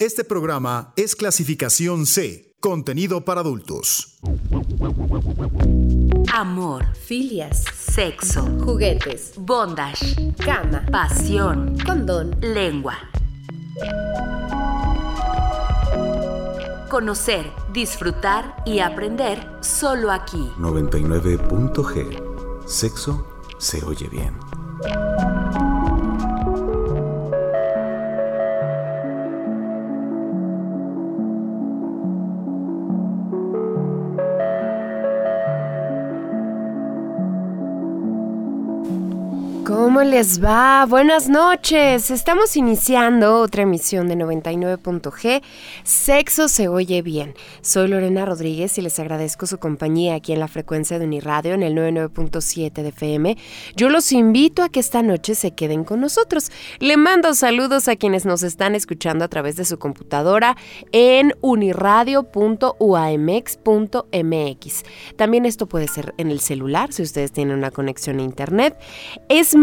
Este programa es clasificación C, contenido para adultos. Amor, filias, sexo, juguetes, bondage, cama, pasión, condón, lengua. Conocer, disfrutar y aprender solo aquí. 99.g. Sexo se oye bien. Les va? Buenas noches. Estamos iniciando otra emisión de 99.g. Sexo se oye bien. Soy Lorena Rodríguez y les agradezco su compañía aquí en la frecuencia de Uniradio en el 99.7 de FM. Yo los invito a que esta noche se queden con nosotros. Le mando saludos a quienes nos están escuchando a través de su computadora en uniradio.uamx.mx. También esto puede ser en el celular si ustedes tienen una conexión a internet. Es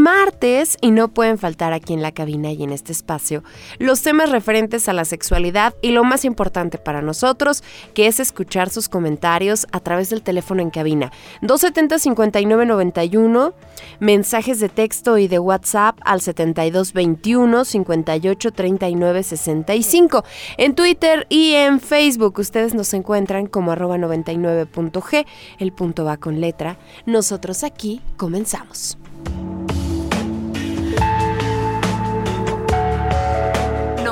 y no pueden faltar aquí en la cabina y en este espacio los temas referentes a la sexualidad y lo más importante para nosotros, que es escuchar sus comentarios a través del teléfono en cabina 270-5991, mensajes de texto y de WhatsApp al 7221 58 39 65. En Twitter y en Facebook ustedes nos encuentran como arroba 99.g, el punto va con letra. Nosotros aquí comenzamos.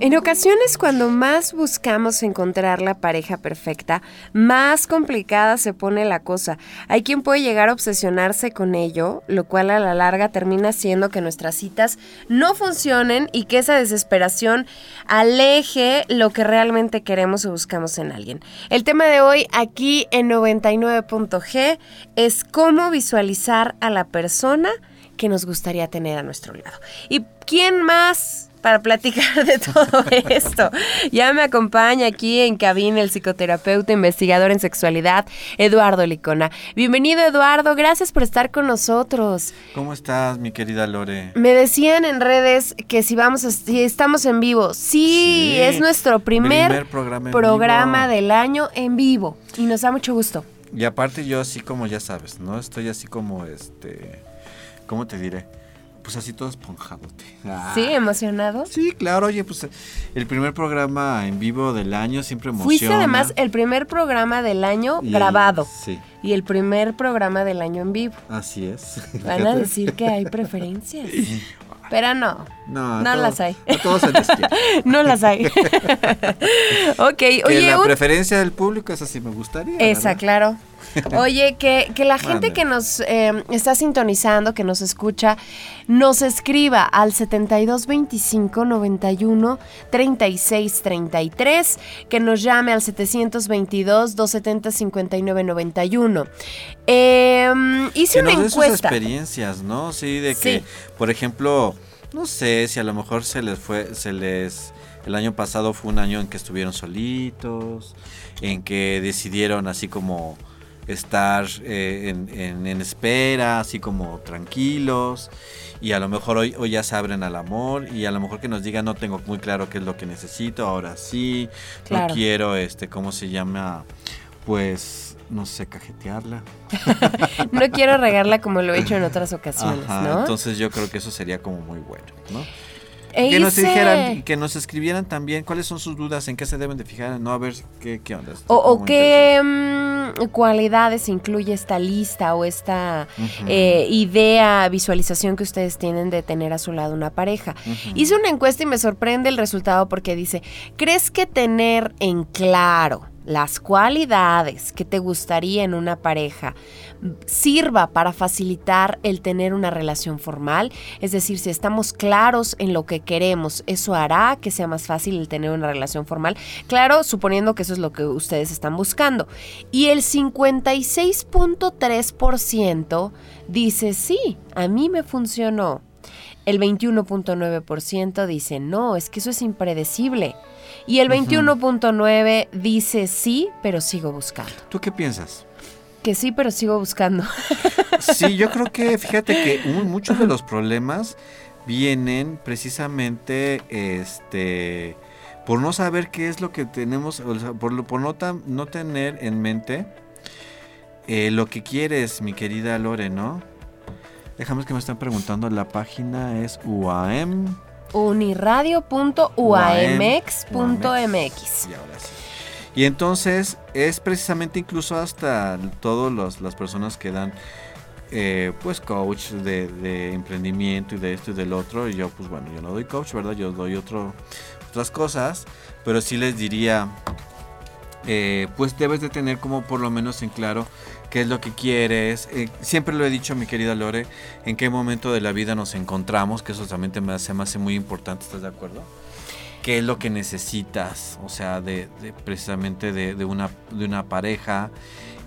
En ocasiones cuando más buscamos encontrar la pareja perfecta, más complicada se pone la cosa. Hay quien puede llegar a obsesionarse con ello, lo cual a la larga termina haciendo que nuestras citas no funcionen y que esa desesperación aleje lo que realmente queremos o buscamos en alguien. El tema de hoy aquí en 99.g es cómo visualizar a la persona que nos gustaría tener a nuestro lado. ¿Y quién más? Para platicar de todo esto. Ya me acompaña aquí en cabina el psicoterapeuta investigador en sexualidad, Eduardo Licona. Bienvenido, Eduardo. Gracias por estar con nosotros. ¿Cómo estás, mi querida Lore? Me decían en redes que si vamos a, si estamos en vivo. Sí, es nuestro primer, programa, del año en vivo y nos da mucho gusto. Y aparte yo así como ya sabes, ¿no? Estoy así como este ¿cómo te diré? Pues así todo esponjadote. ¿Sí? ¿Emocionado? Sí, claro, oye, pues el primer programa en vivo del año siempre emociona. Fuiste además el primer programa del año grabado. sí. Y el primer programa del año en vivo. Así es. Van a decir que hay preferencias. Pero no. No, no las hay. A todos se No las hay. ok, oye. la preferencia del público, esa sí me gustaría. Esa, claro. Oye, que, que la gente que nos eh, está sintonizando, que nos escucha, nos escriba al 7225 91 36 33, que nos llame al 722 270 59 91. hice una encuesta. experiencias, ¿no? Sí, de que, por ejemplo, no sé si a lo mejor se les fue, se les el año pasado fue un año en que estuvieron solitos, en que decidieron así como estar eh, en, espera, así como tranquilos. Y a lo mejor hoy, hoy ya se abren al amor y a lo mejor que nos digan no tengo muy claro qué es lo que necesito, ahora sí, no quiero, este, ¿cómo se llama? Pues no sé, cajetearla. no quiero regarla como lo he hecho en otras ocasiones, ¿no? Entonces yo creo que eso sería como muy bueno, ¿no? Que nos dijeran, que nos escribieran también cuáles son sus dudas, en qué se deben de fijar, no a ver qué, qué onda. O, qué mm, cualidades incluye esta lista o esta eh, idea, visualización que ustedes tienen de tener a su lado una pareja. Hice una encuesta y me sorprende el resultado porque dice, ¿crees que tener en claro las cualidades que te gustaría en una pareja sirva para facilitar el tener una relación formal, es decir, si estamos claros en lo que queremos, eso hará que sea más fácil el tener una relación formal, claro, suponiendo que eso es lo que ustedes están buscando. Y el 56.3% dice, sí, a mí me funcionó. El 21.9% dice no, es que eso es impredecible. Y el 21.9% dice sí, pero sigo buscando. ¿Tú qué piensas? Que sí, pero sigo buscando. Sí, yo creo que fíjate que muchos de los problemas vienen precisamente este por no saber qué es lo que tenemos, o sea, por, por no, tan- no tener en mente eh, lo que quieres, mi querida Lore, ¿no? Déjame que me están preguntando, la página es UAM. uniradio.uamx.mx. Y ahora sí. Y entonces es precisamente incluso hasta todas las personas que dan eh, pues coach de, emprendimiento y de esto y del otro. Y yo pues bueno, yo no doy coach, ¿verdad? Yo doy otro, otras cosas. Pero sí les diría, eh, pues debes de tener como por lo menos en claro qué es lo que quieres. Eh, siempre lo he dicho, mi querida Lore, en qué momento de la vida nos encontramos, que eso también me hace, me hace muy importante, ¿estás de acuerdo? ¿Qué es lo que necesitas? O sea, de, de- precisamente de, de una, de una pareja.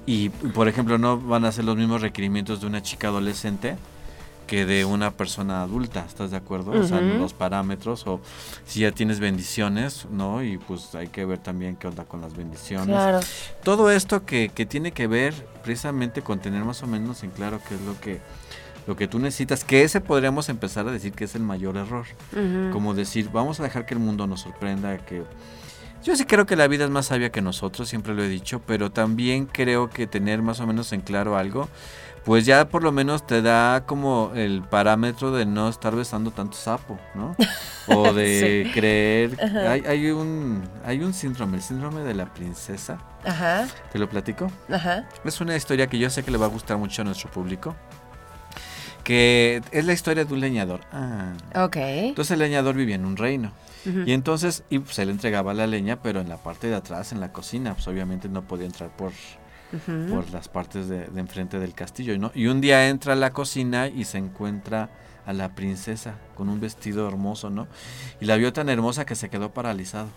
Y, por ejemplo, no van a ser los mismos requerimientos de una chica adolescente que de una persona adulta, ¿estás de acuerdo? O sea, los parámetros o si ya tienes bendiciones, ¿no? Y pues hay que ver también qué onda con las bendiciones. Claro. Todo esto que, que tiene que ver precisamente con tener más o menos en claro qué es lo que, lo que tú necesitas, que ese podríamos empezar a decir que es el mayor error. Como decir, vamos a dejar que el mundo nos sorprenda, que... Yo sí creo que la vida es más sabia que nosotros, siempre lo he dicho, pero también creo que tener más o menos en claro algo, pues ya por lo menos te da como el parámetro de no estar besando tanto sapo, ¿no? O de creer... Hay, hay, un, hay un síndrome, el síndrome de la princesa. Ajá, ¿Te lo platico? ajá. Es una historia que yo sé que le va a gustar mucho a nuestro público. Que es la historia de un leñador. Ah. Ok. Entonces el leñador vivía en un reino. Y entonces, y pues él entregaba la leña, pero en la parte de atrás, en la cocina, pues obviamente no podía entrar por, por las partes de, de enfrente del castillo, ¿no? Y un día entra a la cocina y se encuentra a la princesa con un vestido hermoso, ¿no? Y la vio tan hermosa que se quedó paralizado.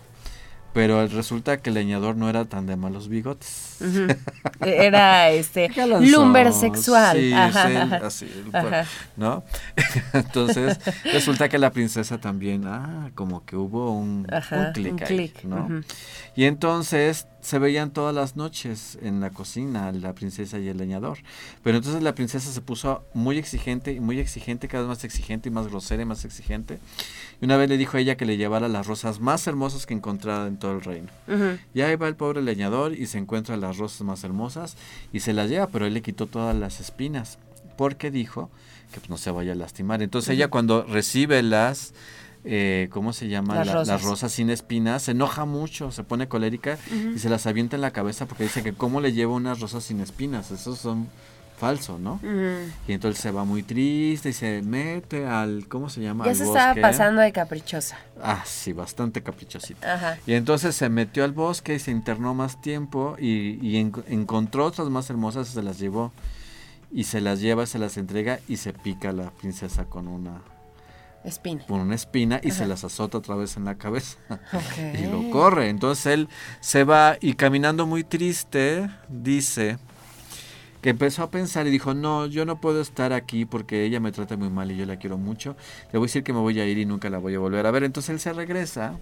Pero resulta que el leñador no era tan de malos bigotes. Era este lumber sexual. Sí, Ajá, sí, ajá. así, Ajá. ¿no? Entonces, resulta que la princesa también, ah, como que hubo un, Ajá, un clic ahí, ¿no? Y entonces se veían todas las noches en la cocina la princesa y el leñador. Pero entonces la princesa se puso muy exigente y muy exigente, cada vez más exigente y más grosera y más exigente. Y una vez le dijo a ella que le llevara las rosas más hermosas que encontrara en todo el reino. Y ahí va el pobre leñador y se encuentra las rosas más hermosas y se las lleva, pero él le quitó todas las espinas porque dijo que pues, no se vaya a lastimar. Entonces ella cuando recibe las, eh, ¿cómo se llama? Las La- rosas. las rosas sin espinas, se enoja mucho, se pone colérica y se las avienta en la cabeza porque dice que cómo le lleva unas rosas sin espinas, esos son falsos, ¿no? Y entonces se va muy triste y se mete al, ¿cómo se llama? Ya Al se estaba pasando de caprichosa. Ah, sí, bastante caprichosita. Ajá. Y entonces se metió al bosque y se internó más tiempo y, y en- encontró otras más hermosas y se las llevó. Y se las lleva, se las entrega y se pica la princesa con una, Espina. con una espina y se las azota otra vez en la cabeza. Ok. y lo corre. Entonces él se va y caminando muy triste, dice que empezó a pensar y dijo, no, yo no puedo estar aquí porque ella me trata muy mal y yo la quiero mucho. Le voy a decir que me voy a ir y nunca la voy a volver a ver. Entonces él se regresa.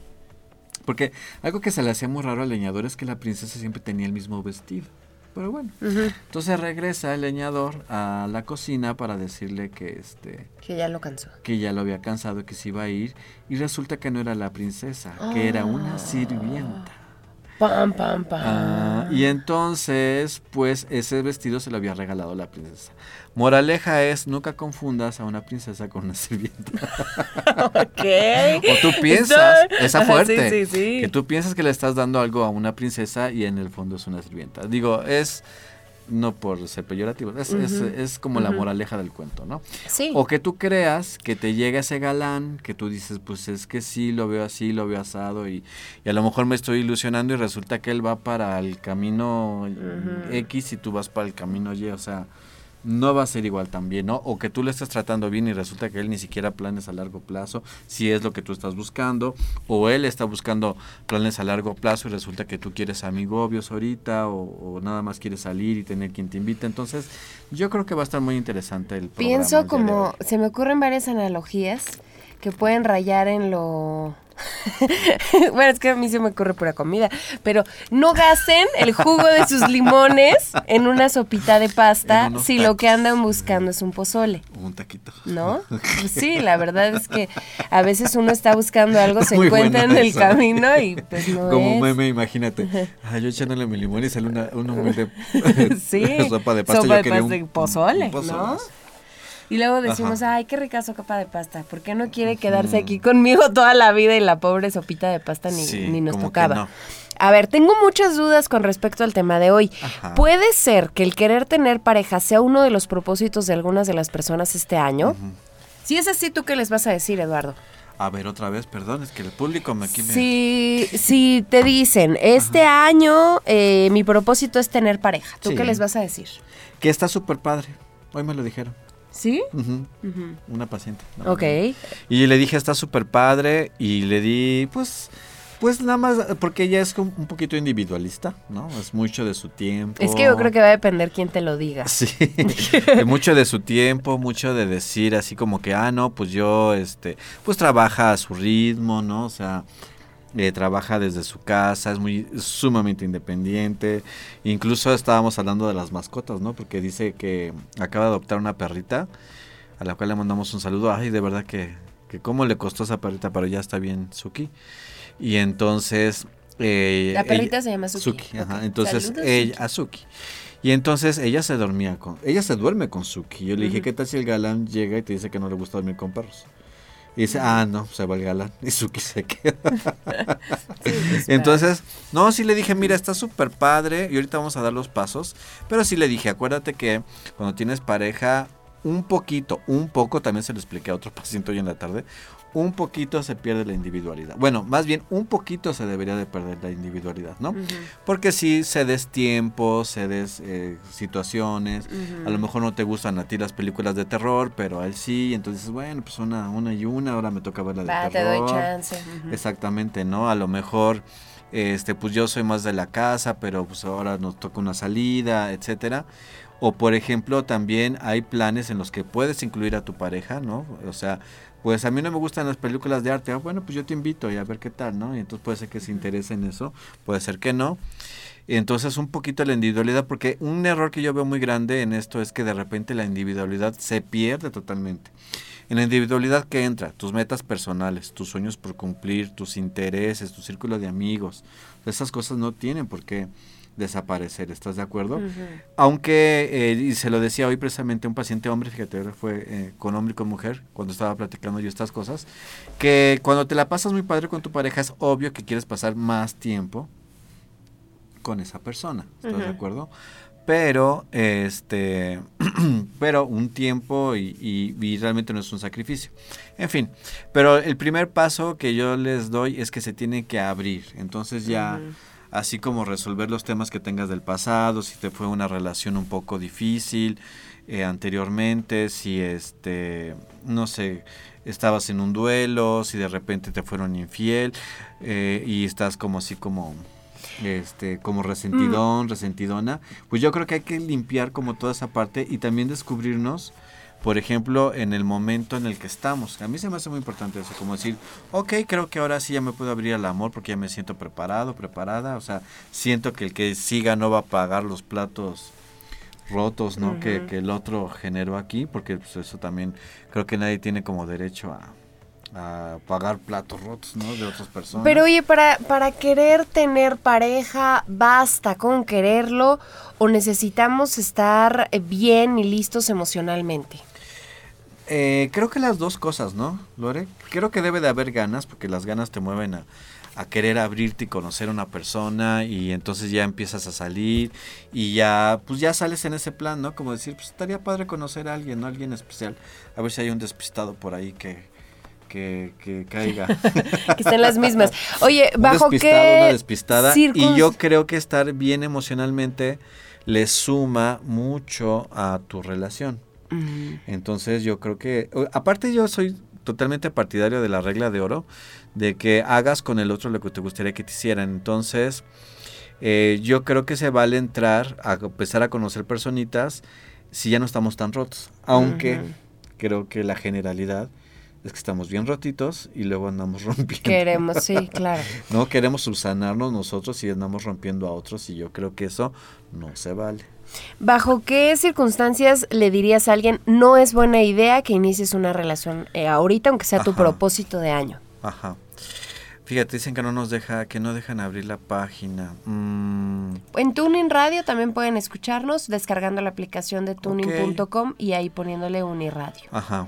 Porque algo que se le hacía muy raro al leñador es que la princesa siempre tenía el mismo vestido. Pero bueno, entonces regresa el leñador a la cocina para decirle que este Que ya lo cansó. que ya lo había cansado, que se iba a ir, y resulta que no era la princesa, que era una sirvienta. Pam, pam, pam. Ah, y entonces, pues ese vestido se lo había regalado la princesa. Moraleja es, nunca confundas a una princesa con una sirvienta. ok. O tú piensas, esa fuerte, Sí, sí, sí. que tú piensas que le estás dando algo a una princesa y en el fondo es una sirvienta. Digo, es, no por ser peyorativo, es, es- es como la moraleja del cuento, ¿no? Sí. O que tú creas que te llega ese galán, que tú dices, pues es que sí, lo veo así, lo veo asado, y, y a lo mejor me estoy ilusionando y resulta que él va para el camino. X y tú vas para el camino Y, o sea, no va a ser igual también, ¿no? O que tú le estés tratando bien y resulta que él ni siquiera planes a largo plazo, si es lo que tú estás buscando, o él está buscando planes a largo plazo y resulta que tú quieres amigobios ahorita, o, o nada más quieres salir y tener quien te invita. Entonces, yo creo que va a estar muy interesante el programa. Pienso como, se me ocurren varias analogías que pueden rayar en lo... bueno, es que a mí se me ocurre pura comida, pero no gasten el jugo de sus limones en una sopita de pasta si lo que andan buscando es un pozole. Un taquito. ¿No? Pues sí, la verdad es que a veces uno está buscando algo, se Muy encuentra en el eso. camino y pues no Como es. meme, imagínate. Ah, yo echándole mi limón y sale una, una humilde Sí, sopa de pasta. sopa yo de pasta un- y pozole, un pozole. ¿no? Y luego decimos, Ajá. ay, qué rica sopa de pasta. ¿Por qué no quiere quedarse aquí conmigo toda la vida y la pobre sopita de pasta ni, Sí, ni nos tocaba? no. A ver, tengo muchas dudas con respecto al tema de hoy. Ajá. ¿Puede ser que el querer tener pareja sea uno de los propósitos de algunas de las personas este año? Si es así, ¿tú qué les vas a decir, Eduardo? A ver, otra vez, perdón, es que el público me aquí me... Si, si te dicen, este año eh, mi propósito es tener pareja, ¿tú Sí. qué les vas a decir? Que está súper padre. Hoy me lo dijeron. ¿Sí? Una paciente. Ok. Y le dije, está súper padre. Y le di, pues, pues nada más, porque ella es un poquito individualista, ¿no? Es mucho de su tiempo. Es que yo creo que va a depender quién te lo diga. Sí, mucho de su tiempo, mucho de decir así como que, ah, no, pues yo, este, pues trabaja a su ritmo, ¿no? O sea, eh, trabaja desde su casa, es muy es sumamente independiente. Incluso estábamos hablando de las mascotas, ¿no? Porque dice que acaba de adoptar una perrita, a la cual le mandamos un saludo. Ay, de verdad que, que cómo le costó esa perrita, pero ya está bien, Suki. Y entonces... eh, La perrita ella- se llama Suki. ajá. Ok. Entonces, Saludos, ella, Suki. a Suki. Y entonces ella se dormía con, ella se duerme con Suki. Yo le dije, ¿qué tal si el galán llega y te dice que no le gusta dormir con perros? Y dice, ah, no, se va el galán. Y Suki se queda. Entonces, no, sí le dije, mira, está súper padre y ahorita vamos a dar los pasos. Pero sí le dije, acuérdate que cuando tienes pareja, un poquito, un poco, también se lo expliqué a otro paciente hoy en la tarde, un poquito se pierde la individualidad. Bueno, más bien un poquito se debería de perder la individualidad, ¿no? Porque si cedes tiempo, cedes eh, situaciones, a lo mejor no te gustan a ti las películas de terror, pero a él sí, entonces bueno, pues una, una y una, ahora me toca ver la de Va, te terror. doy chance. Exactamente, ¿no? A lo mejor, este, pues yo soy más de la casa, pero pues ahora nos toca una salida, etcétera. O por ejemplo, también hay planes en los que puedes incluir a tu pareja, ¿no? O sea, pues a mí no me gustan las películas de arte, ah, bueno, pues yo te invito y a ver qué tal, ¿no? Y entonces puede ser que se interese en eso, puede ser que no. Entonces un poquito la individualidad, porque un error que yo veo muy grande en esto es que de repente la individualidad se pierde totalmente. En la individualidad que entra, tus metas personales, tus sueños por cumplir, tus intereses, tu círculo de amigos, esas cosas no tienen por qué desaparecer, ¿estás de acuerdo? Aunque, eh, y se lo decía hoy precisamente un paciente hombre, fíjate, fue eh, con hombre y con mujer, cuando estaba platicando yo estas cosas, que cuando te la pasas muy padre con tu pareja es obvio que quieres pasar más tiempo con esa persona, ¿estás de acuerdo? Pero, este, pero un tiempo y, y- y realmente no es un sacrificio. En fin, pero el primer paso que yo les doy es que se tiene que abrir. Entonces ya, así como resolver los temas que tengas del pasado, si te fue una relación un poco difícil eh, anteriormente, si este, no sé, estabas en un duelo, si de repente te fueron infiel eh, y estás como así como este como resentidón, resentidona, pues yo creo que hay que limpiar como toda esa parte y también descubrirnos, por ejemplo, en el momento en el que estamos. A mí se me hace muy importante eso, como decir, ok, creo que ahora sí ya me puedo abrir al amor porque ya me siento preparado, preparada, o sea, siento que el que siga no va a pagar los platos rotos, ¿no? que, que el otro generó aquí, porque pues, eso también creo que nadie tiene como derecho a, a pagar platos rotos, ¿no? De otras personas. Pero oye, para, para querer tener pareja, ¿basta con quererlo o necesitamos estar bien y listos emocionalmente? Eh, creo que las dos cosas, ¿no, Lore? Creo que debe de haber ganas, porque las ganas te mueven a, a querer abrirte y conocer a una persona y entonces ya empiezas a salir y ya, pues ya sales en ese plan, ¿no? Como decir, pues estaría padre conocer a alguien, ¿no? Alguien especial. A ver si hay un despistado por ahí que, que, que caiga. Que estén las mismas. Oye, Un ¿bajo despistado, qué una despistada. Y yo creo que estar bien emocionalmente le suma mucho a tu relación. Entonces yo creo que, aparte yo soy totalmente partidario de la regla de oro, de que hagas con el otro lo que te gustaría que te hicieran. Entonces eh, yo creo que se vale entrar a empezar a conocer personitas si ya no estamos tan rotos. Aunque creo que la generalidad es que estamos bien rotitos y luego andamos rompiendo. Queremos, sí, claro. No queremos subsanarnos nosotros y andamos rompiendo a otros y yo creo que eso no se vale. ¿Bajo qué circunstancias le dirías a alguien no es buena idea que inicies una relación eh, ahorita, aunque sea tu propósito de año? Ajá. Fíjate, dicen que no nos deja, que no dejan abrir la página. Mm, En Tuning Radio también pueden escucharnos descargando la aplicación de tuning.com y ahí poniéndole Uniradio. ajá.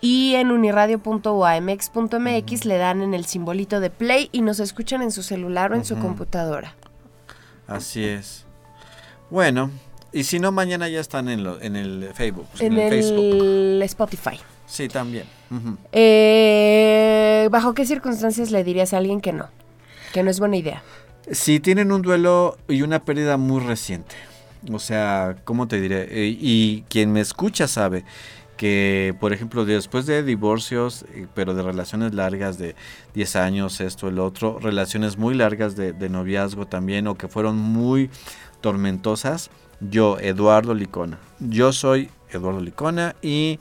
Y en uniradio.uamx.mx le dan en el simbolito de play y nos escuchan en su celular o en su computadora. Así es. Bueno, y si no, mañana ya están en, lo, en el Facebook. En el, Facebook. Spotify. Sí, también. Eh, ¿Bajo qué circunstancias le dirías a alguien que no? Que no es buena idea. Si tienen un duelo y una pérdida muy reciente. O sea, ¿cómo te diré? Eh, y quien me escucha sabe que, por ejemplo, después de divorcios, eh, pero de relaciones largas de 10 años, esto, el otro, relaciones muy largas de, de noviazgo también, o que fueron muy tormentosas, yo, Eduardo Licona. Yo soy Eduardo Licona y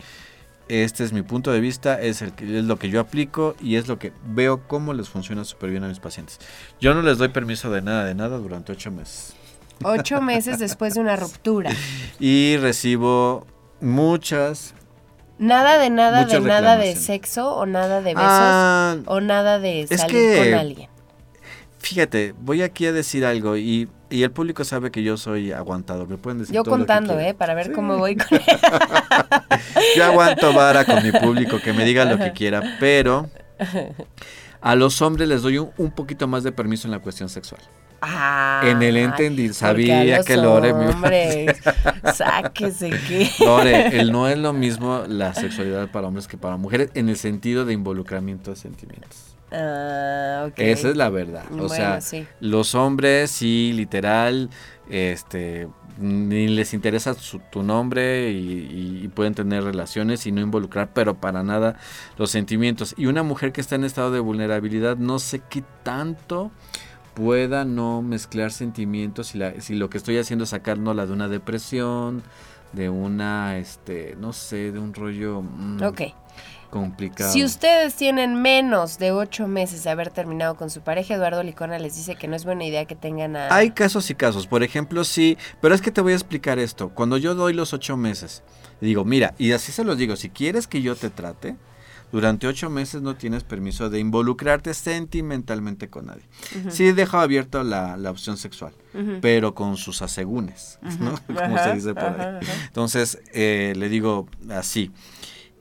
este es mi punto de vista, es, el que, es lo que yo aplico y es lo que veo cómo les funciona súper bien a mis pacientes. Yo no les doy permiso de nada, de nada durante ocho meses. Ocho meses después de una ruptura. Y recibo muchas... Nada de nada de nada de sexo o nada de besos Ah, o nada de es salir que- con alguien. Fíjate, voy aquí a decir algo y, y el público sabe que yo soy aguantador. Me pueden decir Yo todo lo que contando. ¿eh? Para ver Sí. cómo voy con Yo aguanto vara con mi público, que me diga lo que quiera, pero a los hombres les doy un, un poquito más de permiso en la cuestión sexual. Ah, En el porque sabía que Lore me sáquese que. Lore, el no es lo mismo la sexualidad para hombres que para mujeres en el sentido de involucramiento de sentimientos. Ah. Esa es la verdad. O Bueno, sea, sí. los hombres sí, literal, este, ni les interesa su- tu nombre y, pueden tener relaciones y no involucrar, pero para nada los sentimientos. Y una mujer que está en estado de vulnerabilidad, no sé qué tanto pueda no mezclar sentimientos si, la, si lo que estoy haciendo es sacarla de una depresión, de una, este, no sé, de un rollo mm, Ok. Complicado. Si ustedes tienen menos de ocho meses de haber terminado con su pareja, Eduardo Licona les dice que no es buena idea que tengan a... Hay casos y casos. Por ejemplo, sí, pero es que te voy a explicar esto. Cuando yo doy los ocho meses, digo, mira, y así se los digo, si quieres que yo te trate, durante ocho meses no tienes permiso de involucrarte sentimentalmente con nadie. Sí dejo abierto la, la opción sexual, pero con sus asegúnes, ¿no? Como se dice por ahí. Entonces, eh, le digo así,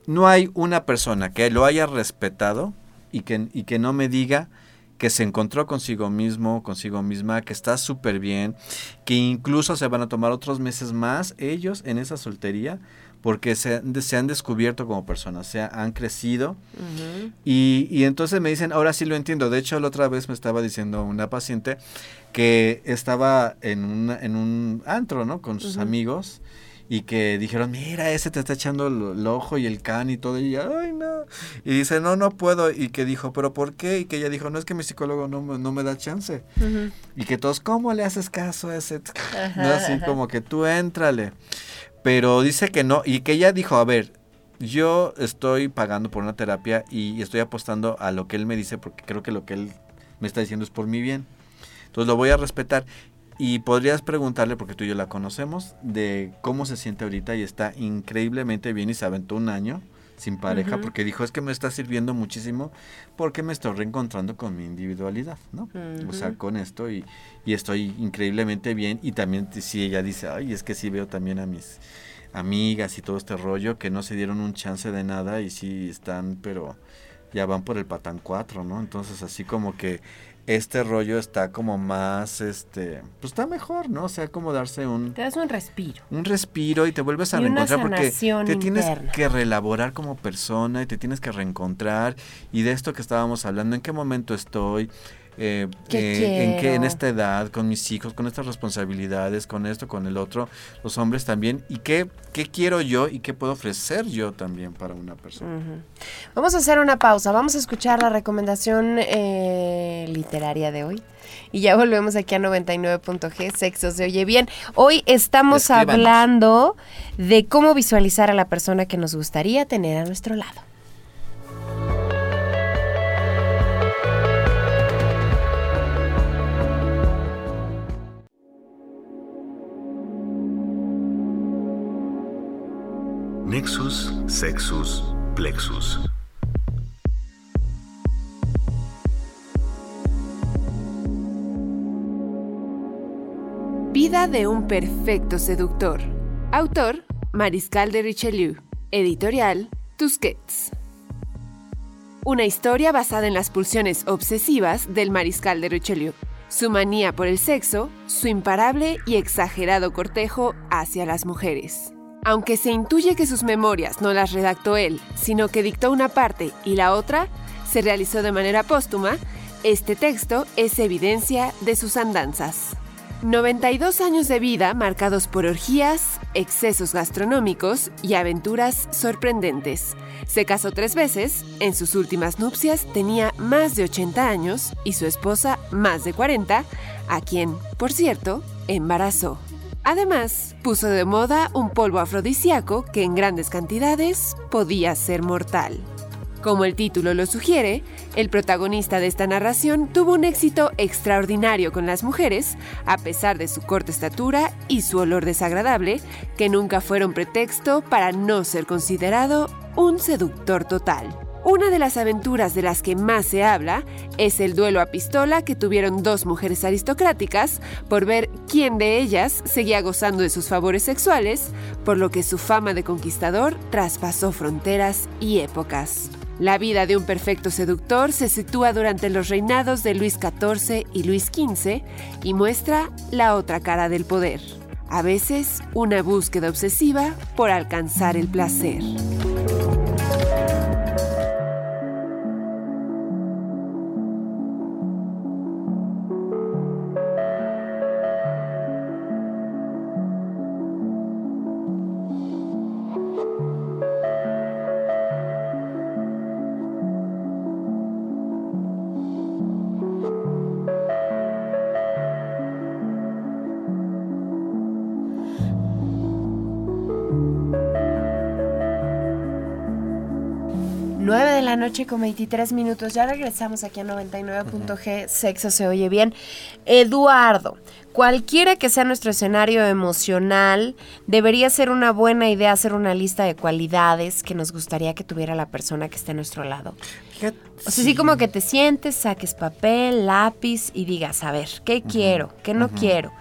no hay una persona que lo haya respetado y que, y que no me diga que se encontró consigo mismo, consigo misma, que está súper bien, que incluso se van a tomar otros meses más ellos en esa soltería, porque se, se han descubierto como personas, se ha- han crecido y, y entonces me dicen, ahora sí lo entiendo. De hecho, la otra vez me estaba diciendo una paciente que estaba en, una, en un antro, ¿no? Con sus amigos y que dijeron, mira, ese te está echando el, el ojo y el can y todo. Y ay, no. Y dice, no, no puedo. Y que dijo, ¿pero por qué? Y que ella dijo, no es que mi psicólogo no, me- no me da chance. Y que todos, ¿cómo le haces caso a ese? Ajá, no, así ajá. como que tú éntrale. Pero dice que no. Y que ella dijo, a ver, yo estoy pagando por una terapia y estoy apostando a lo que él me dice porque creo que lo que él me está diciendo es por mi bien. Entonces lo voy a respetar. Y podrías preguntarle, porque tú y yo la conocemos, de cómo se siente ahorita y está increíblemente bien y se aventó un año sin pareja porque dijo es que me está sirviendo muchísimo porque me estoy reencontrando con mi individualidad, ¿no? O sea, con esto y, y estoy increíblemente bien y también si ella dice, ay, es que sí veo también a mis amigas y todo este rollo que no se dieron un chance de nada y sí están, pero ya van por el patán 4, ¿no? Entonces así como que este rollo está como más, este, pues está mejor, ¿no? O sea, como darse un, Te das un respiro. un respiro y te vuelves a Y una reencontrar porque te tienes que relaborar como persona y te tienes que reencontrar y de esto que estábamos hablando, en qué momento estoy, eh, ¿Qué en, que, en esta edad, con mis hijos, con estas responsabilidades, con esto, con el otro, los hombres también, y qué, qué quiero yo y qué puedo ofrecer yo también para una persona. Vamos a hacer una pausa, vamos a escuchar la recomendación eh, literaria de hoy. Y ya volvemos aquí a 99.g, sexo se oye bien. Hoy estamos Escríbanos. hablando de cómo visualizar a la persona que nos gustaría tener a nuestro lado. Nexus, Sexus, Plexus. Vida de un perfecto seductor. Autor, Mariscal de Richelieu. Editorial, Tusquets. Una historia basada en las pulsiones obsesivas del Mariscal de Richelieu, su manía por el sexo, su imparable y exagerado cortejo hacia las mujeres. Aunque se intuye que sus memorias no las redactó él, sino que dictó una parte y la otra se realizó de manera póstuma, este texto es evidencia de sus andanzas. 92 años de vida marcados por orgías, excesos gastronómicos y aventuras sorprendentes. Se casó tres veces, en sus últimas nupcias tenía más de 80 años y su esposa más de 40, a quien, por cierto, embarazó. Además, puso de moda un polvo afrodisíaco que en grandes cantidades podía ser mortal. Como el título lo sugiere, el protagonista de esta narración tuvo un éxito extraordinario con las mujeres, a pesar de su corta estatura y su olor desagradable, que nunca fueron pretexto para no ser considerado un seductor total. Una de las aventuras de las que más se habla es el duelo a pistola que tuvieron dos mujeres aristocráticas por ver quién de ellas seguía gozando de sus favores sexuales, por lo que su fama de conquistador traspasó fronteras y épocas. La vida de un perfecto seductor se sitúa durante los reinados de Luis XIV y Luis XV y muestra la otra cara del poder. A veces, una búsqueda obsesiva por alcanzar el placer. La noche con 23 minutos. Ya regresamos aquí a 99.g. Sexo se oye bien. Eduardo, cualquiera que sea nuestro escenario emocional, debería ser una buena idea hacer una lista de cualidades que nos gustaría que tuviera la persona que esté a nuestro lado. Fíjate, O sea, así como que te sientes, saques papel, lápiz y digas, a ver, ¿qué quiero? ¿Qué no quiero?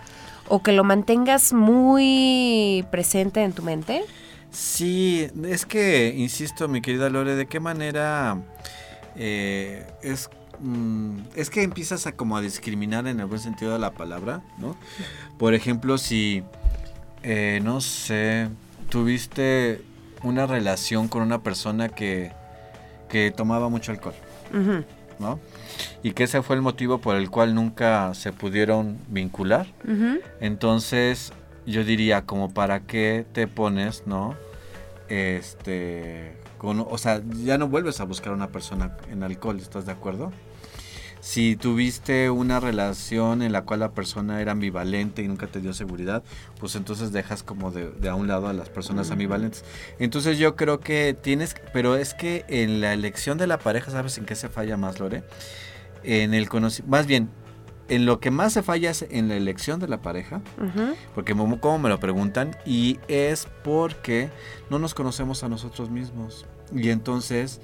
O que lo mantengas muy presente en tu mente. Sí, es que, insisto, mi querida Lore, ¿de qué manera eh, es, mm, es que empiezas a como a discriminar en el buen sentido de la palabra, ¿no? Por ejemplo, si, eh, no sé, tuviste una relación con una persona que, que tomaba mucho alcohol. ¿no? Y que ese fue el motivo por el cual nunca se pudieron vincular. Entonces, yo diría, como para qué te pones, ¿no? Este, con, o sea, ya no vuelves a buscar a una persona en alcohol, ¿estás de acuerdo? Si tuviste una relación en la cual la persona era ambivalente y nunca te dio seguridad, pues entonces dejas como de, de a un lado a las personas ambivalentes. Entonces yo creo que tienes, pero es que en la elección de la pareja, ¿sabes en qué se falla más, Lore? En el conocimiento, más bien, en lo que más se falla es en la elección de la pareja, porque como me lo preguntan, y es porque no nos conocemos a nosotros mismos. Y entonces,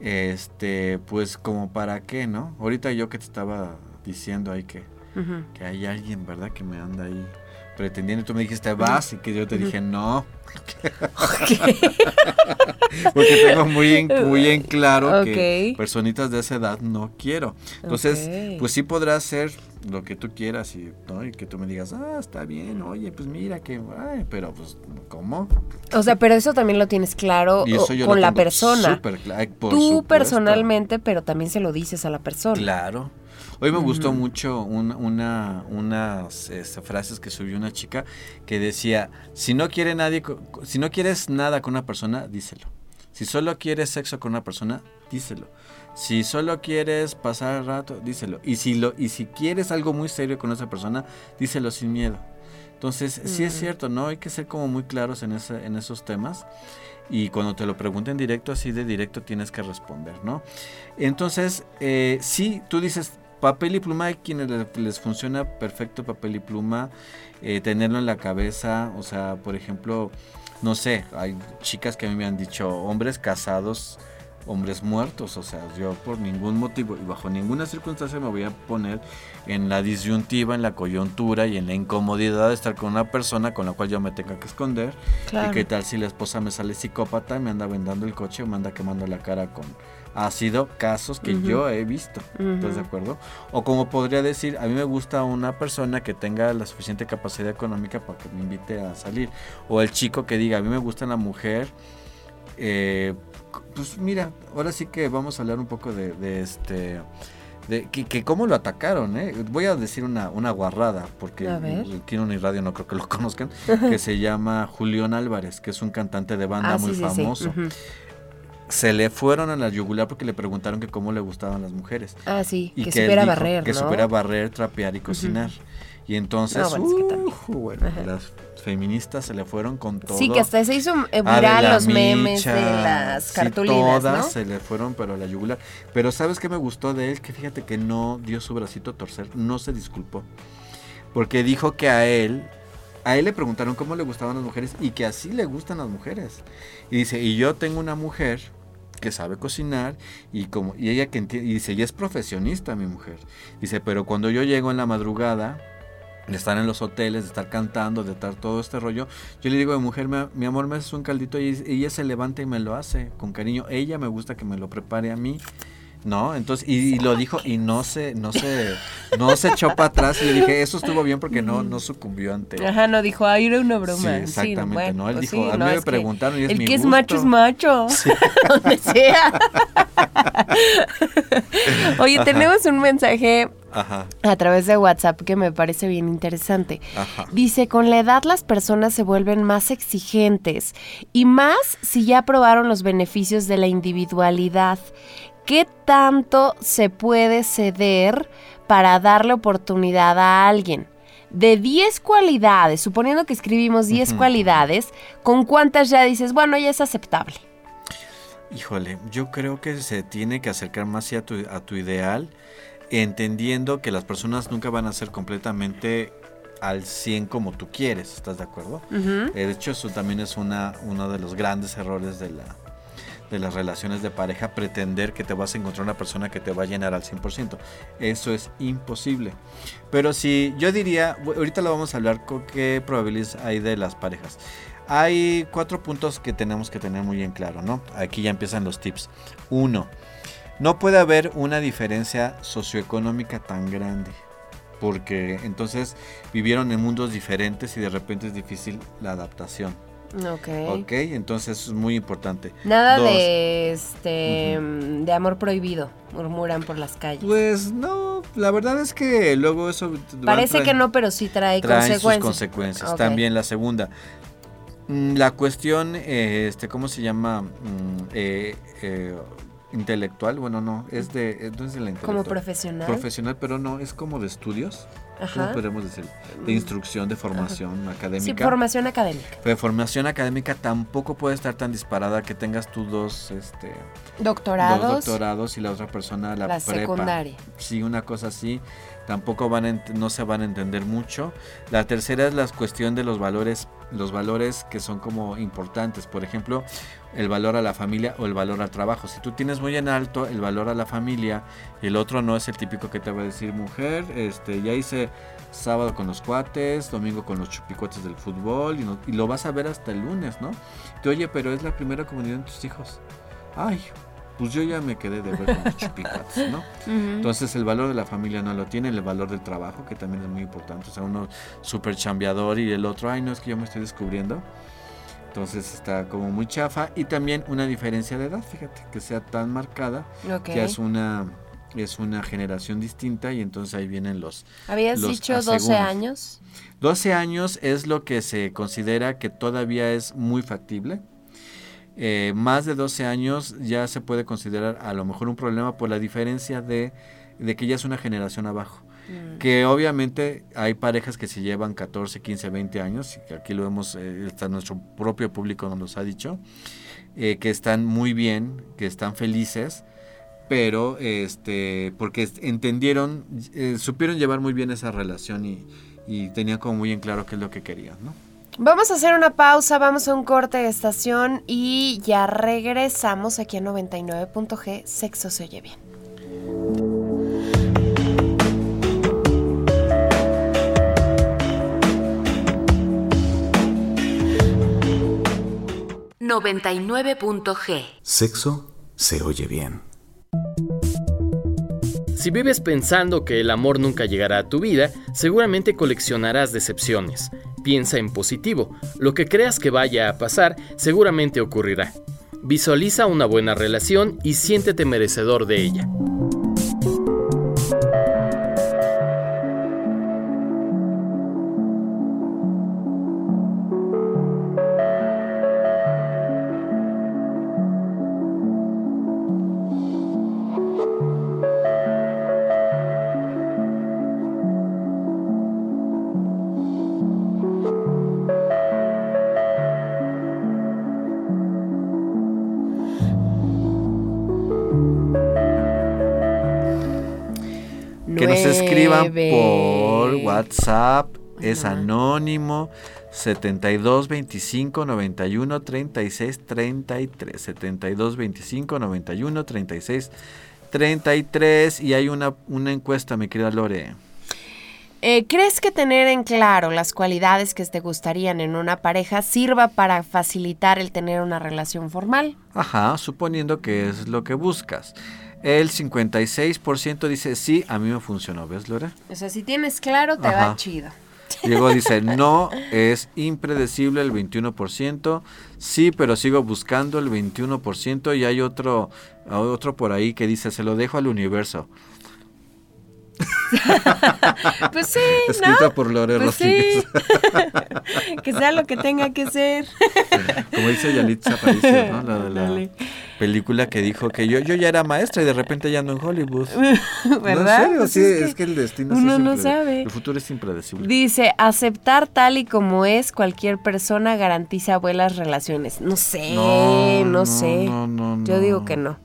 este, pues como para qué, ¿no? Ahorita yo que te estaba diciendo ahí que, que hay alguien, ¿verdad? Que me anda ahí pretendiendo. Y tú me dijiste, vas, y que yo te dije, no. Porque tengo muy en, muy en claro que personitas de esa edad no quiero. Entonces, pues sí podrás hacer lo que tú quieras y, ¿no? y que tú me digas, ah, está bien, oye, pues mira que, ay, pero pues, ¿cómo? O sea, pero eso también lo tienes claro Y eso yo con la persona. por Tú supuesto. personalmente, pero también se lo dices a la persona. Claro. Hoy me gustó mucho una, unas este, frases que subió una chica que decía, si no quiere nadie, si no quieres nada con una persona, díselo. Si solo quieres sexo con una persona, díselo. Si solo quieres pasar rato, díselo. Y si lo, y si quieres algo muy serio con esa persona, díselo sin miedo. Entonces, sí es cierto, ¿no? Hay que ser como muy claros en, ese, en esos temas y cuando te lo pregunten directo, así de directo tienes que responder, ¿no? Entonces, eh, sí, tú dices papel y pluma, hay quienes les, funciona perfecto papel y pluma, eh, tenerlo en la cabeza, o sea, por ejemplo, no sé, hay chicas que a mí me han dicho, hombres casados, hombres muertos, o sea, yo por ningún motivo y bajo ninguna circunstancia me voy a poner en la disyuntiva, en la coyuntura y en la incomodidad de estar con una persona con la cual yo me tenga que esconder. Y qué tal si la esposa me sale psicópata, me anda vendando el coche o me anda quemando la cara con ha sido casos que yo he visto, ¿estás de acuerdo? O como podría decir, a mí me gusta una persona que tenga la suficiente capacidad económica para que me invite a salir. O el chico que diga, a mí me gusta la mujer, eh, pues mira, ahora sí que vamos a hablar un poco de, este... De, que, cómo lo atacaron, ¿eh? Voy a decir una, una guarrada, porque tiene un radio, no creo que lo conozcan, que se llama Julián Álvarez, que es un cantante de banda ah, muy famoso. Se le fueron a la yugular porque le preguntaron que cómo le gustaban las mujeres. Ah, sí, que, supiera barrer, Que supiera barrer, trapear y cocinar. Y entonces, bueno, las feministas se le fueron con todo. Sí, que hasta se hizo viral los memes de las cartulinas, todas se le fueron, pero a la yugular. Pero ¿sabes qué me gustó de él? Que fíjate que no dio su bracito a torcer, no se disculpó. Porque dijo que a él, a él le preguntaron cómo le gustaban las mujeres y que así le gustan las mujeres. Y dice, y yo tengo una mujer que sabe cocinar y como y ella que entiende, y dice, ella es profesionista mi mujer. Dice, pero cuando yo llego en la madrugada, de estar en los hoteles, de estar cantando, de estar todo este rollo. Yo le digo mi mujer, mi, amor, me haces un caldito y ella se levanta y me lo hace con cariño. Ella me gusta que me lo prepare a mí. ¿No? Entonces, y, lo dijo y no se, no se, no se echó para atrás y le dije, eso estuvo bien porque no, no sucumbió ante. Ajá, no dijo, ay, era una broma. Sí, exactamente, ¿no? Él pues dijo, a mí me preguntaron y es El mi que es macho es macho. Donde sea. Oye, tenemos un mensaje a través de WhatsApp que me parece bien interesante. Dice, con la edad las personas se vuelven más exigentes y más si ya probaron los beneficios de la individualidad. ¿Qué tanto se puede ceder para darle oportunidad a alguien? De 10 cualidades, suponiendo que escribimos 10 cualidades, ¿con cuántas ya dices, bueno, ya es aceptable? Híjole, yo creo que se tiene que acercar más a tu, a tu ideal entendiendo que las personas nunca van a ser completamente al 100 como tú quieres, ¿estás de acuerdo? Eh, de hecho, eso también es una, uno de los grandes errores de, la, de las relaciones de pareja, pretender que te vas a encontrar una persona que te va a llenar al 100%. Eso es imposible. Pero si yo diría, ahorita lo vamos a hablar con qué probabilidades hay de las parejas. Hay cuatro puntos que tenemos que tener muy en claro, ¿no? Aquí ya empiezan los tips. Uno, no puede haber una diferencia socioeconómica tan grande, porque entonces vivieron en mundos diferentes y de repente es difícil la adaptación. Ok. Ok, entonces es muy importante. Nada de este de amor prohibido, murmuran por las calles. Pues no, la verdad es que luego eso parece que no, pero sí trae, consecuencias. Sus consecuencias. También la segunda, mm, la cuestión, este, ¿cómo se llama? Mm, eh, eh, intelectual, bueno, no, es de, no es de la intelectual. Como profesional. Profesional, pero no, es como de estudios. Ajá. podemos decir? De instrucción, de formación académica. Sí, formación académica. De formación académica tampoco puede estar tan disparada que tengas tú dos, este... Doctorados. Dos doctorados y la otra persona la, la secundaria. Sí, una cosa así tampoco van no se van a entender mucho. La tercera es la cuestión de los valores, los valores que son como importantes. Por ejemplo, el valor a la familia o el valor al trabajo. Si tú tienes muy en alto el valor a la familia y el otro no es el típico que te va a decir mujer, este, ya hice sábado con los cuates, domingo con los chupicuates del fútbol y, y lo vas a ver hasta el lunes, ¿no? Te oye, pero es la primera comunidad de tus hijos. Ay, pues yo ya me quedé de ver con los chupicuates, ¿no? Entonces el valor de la familia no lo tiene, el valor del trabajo, que también es muy importante. O sea, uno súper chambeador y el otro, ay, no, es que yo me estoy descubriendo. Entonces está como muy chafa. Y también una diferencia de edad, fíjate, que sea tan marcada, que es una es una generación distinta y entonces ahí vienen los... ¿Habías los dicho 12 asegúnes. años? 12 años es lo que se considera que todavía es muy factible. Eh, más de 12 años ya se puede considerar a lo mejor un problema por la diferencia de, de que ya es una generación abajo. Que obviamente hay parejas que se llevan 14, 15, 20 años, y que aquí lo vemos, eh, está nuestro propio público nos ha dicho, eh, que están muy bien, que están felices, pero este porque entendieron, eh, supieron llevar muy bien esa relación y, y tenían como muy en claro qué es lo que querían, ¿no? Vamos a hacer una pausa, vamos a un corte de estación y ya regresamos aquí a 99.g. Sexo se oye bien. 99.g. Sexo se oye bien. Si vives pensando que el amor nunca llegará a tu vida, seguramente coleccionarás decepciones. Piensa en positivo. Lo que creas que vaya a pasar, seguramente ocurrirá. Visualiza una buena relación y siéntete merecedor de ella. Por WhatsApp, es anónimo 72 25 91 36 33 72 25 91 36 33 y hay una, una encuesta, mi querida Lore. Eh, ¿Crees que tener en claro las cualidades que te gustarían en una pareja sirva para facilitar el tener una relación formal? Ajá, suponiendo que es lo que buscas. El 56% dice sí, a mí me funcionó, ¿ves, Lore? O sea, si tienes claro, te Ajá. va chido. Diego dice, no, es impredecible el 21%. Sí, pero sigo buscando el 21%. Y hay otro, otro por ahí que dice, se lo dejo al universo. Pues sí, Escrita ¿no? por Lore Pues sí. Que sea lo que tenga que ser. Como dice Yalitza Aparicio, ¿no? La de la Dale. Película que dijo que yo, yo ya era maestra y de repente ya ando en Hollywood. ¿Verdad? No, en serio, Pues sí, es es, que el destino uno es no sabe. El futuro es impredecible. Dice, aceptar tal y como es cualquier persona garantiza buenas relaciones. No sé, no, No, sé. no, no, Yo digo que no.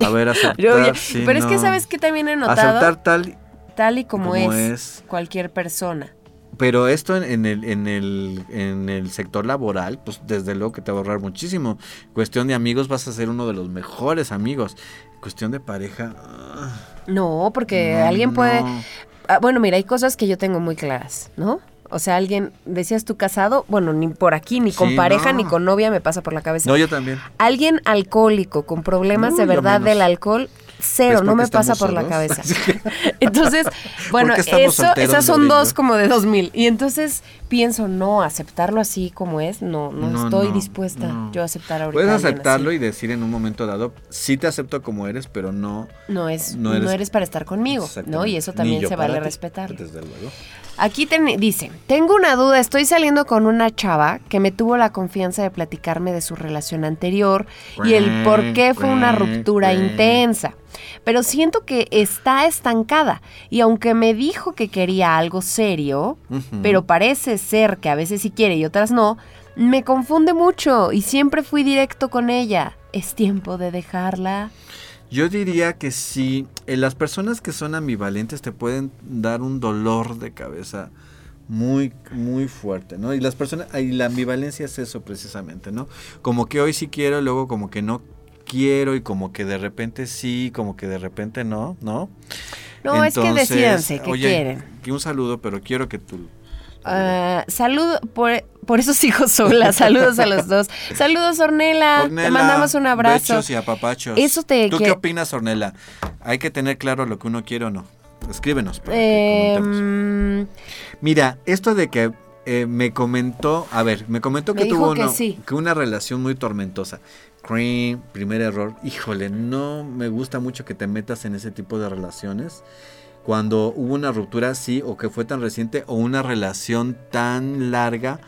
A ver, aceptar. Yo ya- sí, pero es que sabes que también he notado Aceptar tal tal y como, como es, es. cualquier persona. Pero esto en, en el, en, el, en el sector laboral, pues desde luego que te va a ahorrar muchísimo. Cuestión de amigos, vas a ser uno de los mejores amigos. Cuestión de pareja. ah, No, porque no, alguien puede... Ah, bueno, mira, hay cosas que yo tengo muy claras, ¿no? O sea, alguien, decías tú casado, bueno, ni por aquí, ni con Sí, pareja, no. ni con novia me pasa por la cabeza. No, yo también. Alguien alcohólico con problemas No, de verdad del alcohol, cero, ¿Ves no me pasa por la cabeza. Entonces, bueno, eso, esas son dos como de dos mil. Y entonces pienso, no, aceptarlo así como es, no, no, No, estoy no, dispuesta no. yo a aceptar ahorita. Puedes aceptarlo y decir en un momento dado, sí te acepto como eres, pero no. No es, no eres- eres, para estar conmigo, ¿no? Y eso también se vale ti, respetar. Desde luego. Aquí ten- dice, tengo una duda, estoy saliendo con una chava que me tuvo la confianza de platicarme de su relación anterior y el por qué fue una ruptura intensa. Pero siento que está estancada y aunque me dijo que quería algo serio, pero parece ser que a veces sí quiere y otras no, me confunde mucho y siempre fui directo con ella. ¿Es tiempo de dejarla? Yo diría que sí. eh, las personas que son ambivalentes te pueden dar un dolor de cabeza muy, muy fuerte, ¿no? Y las personas, y la ambivalencia es eso precisamente, ¿no? Como que hoy sí quiero, luego como que no quiero y como que de repente sí, como que de repente no, ¿no? No, es que Entonces, decídanse qué oye, quieren. Que un saludo, pero quiero que tú. Saludo, por, por eso sigo sola. Saludos a los dos. Saludos, Ornela. Te Ornela, mandamos un abrazo. Bechos y apapachos. Eso te- ¿Tú que- qué opinas, Ornela? Hay que tener claro lo que uno quiere o no. Escríbenos. para que comentemos. Em, Mira, esto de que eh, me comentó, a ver, me comentó Me que tuvo que sí. que una relación muy tormentosa. Cream, primer error. Híjole, no me gusta mucho que te metas en ese tipo de relaciones. Cuando hubo una ruptura así o que fue tan reciente o una relación tan larga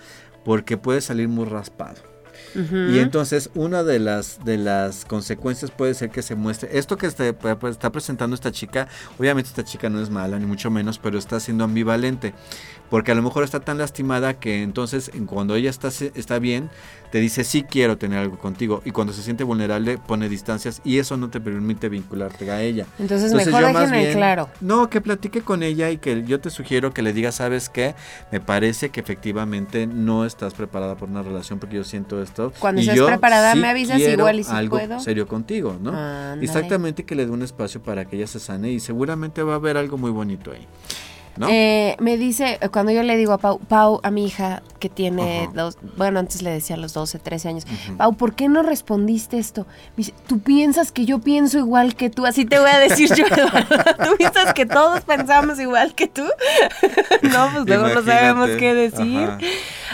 porque puede salir muy raspado. Y entonces una de las, de las consecuencias puede ser que se muestre, esto que está, pues, está presentando esta chica, obviamente esta chica no es mala, ni mucho menos, pero está siendo ambivalente porque a lo mejor está tan lastimada que entonces cuando ella está, está bien, te dice sí quiero tener algo contigo y cuando se siente vulnerable pone distancias y eso no te permite vincularte a ella. Entonces, mejor déjenme claro. No, que platique con ella y que yo te sugiero que le digas, ¿sabes qué? Me parece que efectivamente no estás preparada por una relación porque yo siento esto. Cuando estés preparada me avisas igual y si algo puedo. serio contigo, ¿no? Exactamente que le dé un espacio para que ella se sane y seguramente va a haber algo muy bonito ahí. Eh, me dice, cuando yo le digo a Pau, Pau, a mi hija que tiene dos, bueno, antes le decía a los 12, 13 años, Pau, ¿por qué no respondiste esto? Me dice, tú piensas que yo pienso igual que tú, así te voy a decir yo, ¿Tú piensas que todos pensamos igual que tú? no, pues luego no sabemos qué decir.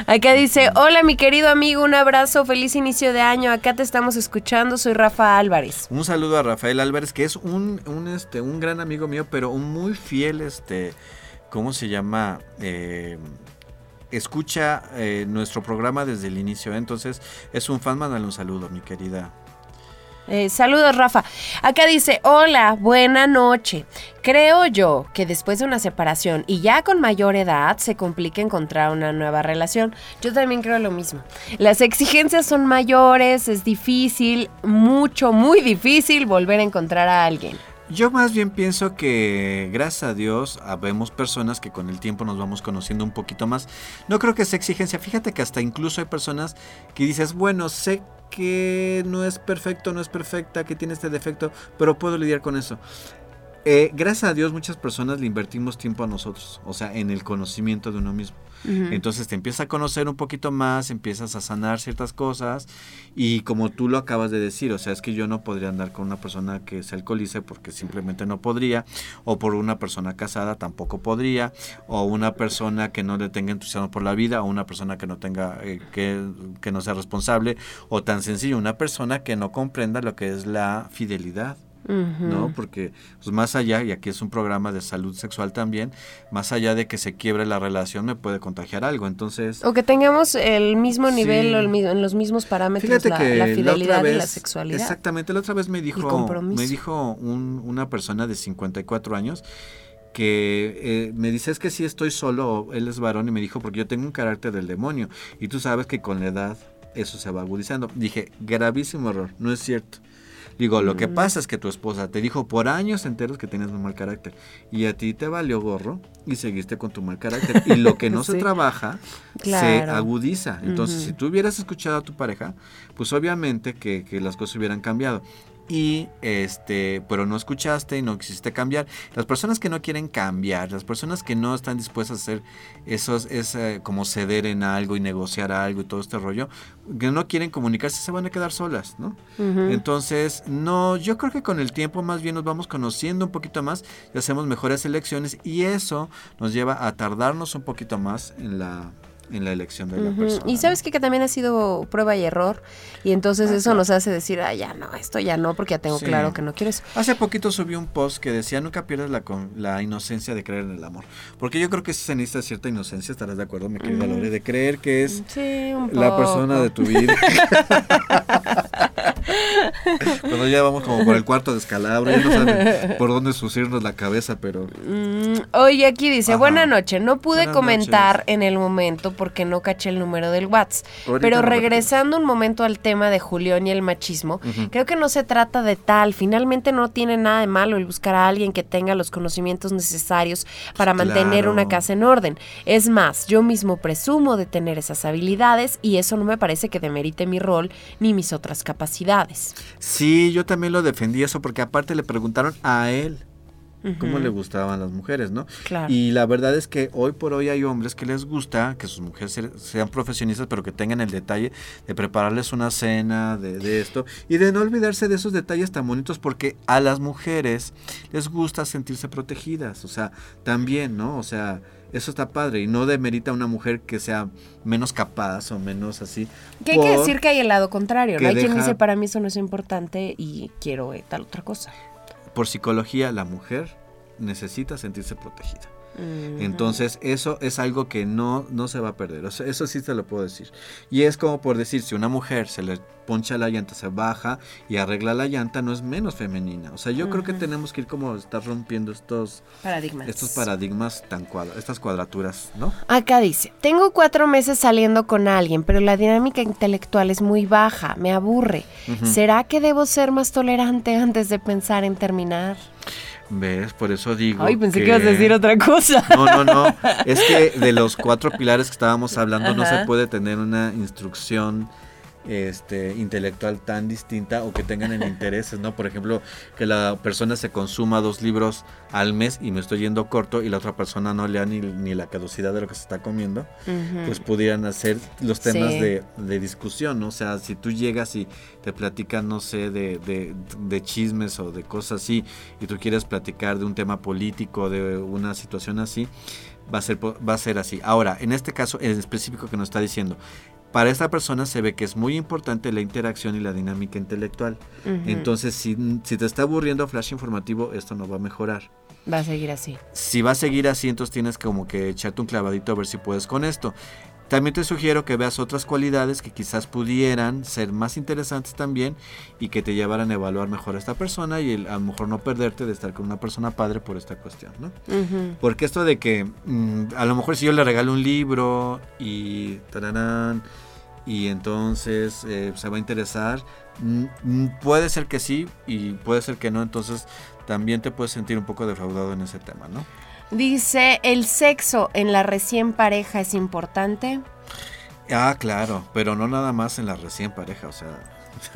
Acá dice, hola mi querido amigo, un abrazo, feliz inicio de año, acá te estamos escuchando, soy Rafa Álvarez. Un saludo a Rafael Álvarez, que es un, un, este, un gran amigo mío, pero un muy fiel, este ¿cómo se llama? Eh, escucha eh, nuestro programa desde el inicio. Entonces, es un fan, mándale un saludo, mi querida. Eh, saludos, Rafa. Acá dice, hola, buena noche. Creo yo que después de una separación y ya con mayor edad se complica encontrar una nueva relación. Yo también creo lo mismo. Las exigencias son mayores, es difícil, mucho, muy difícil volver a encontrar a alguien. Yo más bien pienso que gracias a Dios habemos personas que con el tiempo nos vamos conociendo un poquito más. No creo que sea exigencia. Fíjate que hasta incluso hay personas que dices, bueno, sé que no es perfecto, no es perfecta, que tiene este defecto, pero puedo lidiar con eso. Eh, gracias a Dios muchas personas le invertimos tiempo a nosotros, o sea, en el conocimiento de uno mismo. Entonces te empiezas a conocer un poquito más, empiezas a sanar ciertas cosas y como tú lo acabas de decir, o sea, es que yo no podría andar con una persona que se alcoholice porque simplemente no podría, o por una persona casada tampoco podría, o una persona que no le tenga entusiasmo por la vida, o una persona que no tenga, eh, que, que no sea responsable, o tan sencillo, una persona que no comprenda lo que es la fidelidad. ¿No? Porque pues, más allá, y aquí es un programa de salud sexual también, más allá de que se quiebre la relación me puede contagiar algo, entonces... O que tengamos el mismo nivel, en los mismos parámetros, la, fidelidad y la sexualidad. Exactamente, la otra vez me dijo, me dijo una persona de 54 años que eh, me dice es que si estoy solo, él es varón y me dijo porque yo tengo un carácter del demonio y tú sabes que con la edad eso se va agudizando. Dije, gravísimo error, no es cierto. Digo, lo que mm. pasa es que tu esposa te dijo por años enteros que tienes un mal carácter y a ti te valió gorro y seguiste con tu mal carácter. Y lo que no se trabaja se agudiza. Entonces, si tú hubieras escuchado a tu pareja, pues obviamente que, que las cosas hubieran cambiado y este, pero no escuchaste y no quisiste cambiar. Las personas que no quieren cambiar, las personas que no están dispuestas a hacer esos, es como ceder en algo y negociar algo y todo este rollo, que no quieren comunicarse, se van a quedar solas, ¿no? Entonces, no, yo creo que con el tiempo más bien nos vamos conociendo un poquito más y hacemos mejores elecciones y eso nos lleva a tardarnos un poquito más en la en la elección de la persona. Y sabes que, que también ha sido prueba y error y entonces ah, eso nos hace decir, ah, ya no, esto ya no, porque ya tengo claro que no quiero eso. Hace poquito subí un post que decía, nunca pierdas la, la inocencia de creer en el amor, porque yo creo que se necesita cierta inocencia, estarás de acuerdo, mi querida Lore, de creer que es la persona de tu vida. Cuando ya vamos como por el cuarto de escalabro, ya no saben por dónde sucirnos la cabeza, pero... Mm, oye, aquí dice, buena noche, no pude comentar en el momento porque no caché el número del WhatsApp, pero regresando un momento al tema de Julián y el machismo, creo que no se trata de tal, finalmente no tiene nada de malo el buscar a alguien que tenga los conocimientos necesarios para mantener una casa en orden. Es más, yo mismo presumo de tener esas habilidades y eso no me parece que demerite mi rol ni mis otras capacidades. Sí, yo también lo defendí eso porque aparte le preguntaron a él. Cómo le gustaban las mujeres, ¿no? Y la verdad es que hoy por hoy hay hombres que les gusta que sus mujeres sean profesionistas, pero que tengan el detalle de prepararles una cena, de, de esto, y de no olvidarse de esos detalles tan bonitos, porque a las mujeres les gusta sentirse protegidas, o sea, también, ¿no? O sea, eso está padre y no demerita a una mujer que sea menos capaz o menos así. Que hay que decir que hay el lado contrario, ¿no? Hay quien dice, para mí eso no es importante y quiero eh, tal otra cosa. Por psicología, la mujer necesita sentirse protegida. Entonces, eso es algo que no, no se va a perder. eso sí te lo puedo decir. Y es como por decir, si una mujer se le poncha la llanta, se baja y arregla la llanta, no es menos femenina. O sea, yo creo que tenemos que ir como estar rompiendo estos paradigmas, estos paradigmas tan cuadra, estas cuadraturas, ¿no? Acá dice, tengo cuatro meses saliendo con alguien, pero la dinámica intelectual es muy baja, me aburre. ¿Será que debo ser más tolerante antes de pensar en terminar? ¿Ves? Por eso digo. Ay, pensé que, ibas a decir otra cosa. No, no, no. Es que de los cuatro pilares que estábamos hablando no se puede tener una instrucción este, intelectual tan distinta o que tengan en intereses, ¿no? Por ejemplo, que la persona se consuma dos libros al mes y me estoy yendo corto y la otra persona no lea ni, ni la caducidad de lo que se está comiendo, pues pudieran hacer los temas de, discusión, ¿no? O sea, si tú llegas y te platican, no sé, de, de, de, chismes o de cosas así y tú quieres platicar de un tema político, de una situación así, va a ser, va a ser así. Ahora, en este caso en específico que nos está diciendo, para esta persona se ve que es muy importante la interacción y la dinámica intelectual. Entonces, si, si, te está aburriendo flash informativo, esto no va a mejorar. Va a seguir así. Si va a seguir así, entonces tienes como que echarte un clavadito a ver si puedes con esto. También te sugiero que veas otras cualidades que quizás pudieran ser más interesantes también y que te llevaran a evaluar mejor a esta persona y a lo mejor no perderte de estar con una persona padre por esta cuestión, ¿no? Porque esto de que mm, a lo mejor si yo le regalo un libro y tararán, y entonces eh, se va a interesar, mm, mm, puede ser que sí y puede ser que no, entonces también te puedes sentir un poco defraudado en ese tema, ¿no? Dice, ¿el sexo en la recién pareja es importante? Ah, claro, pero no nada más en la recién pareja, o sea...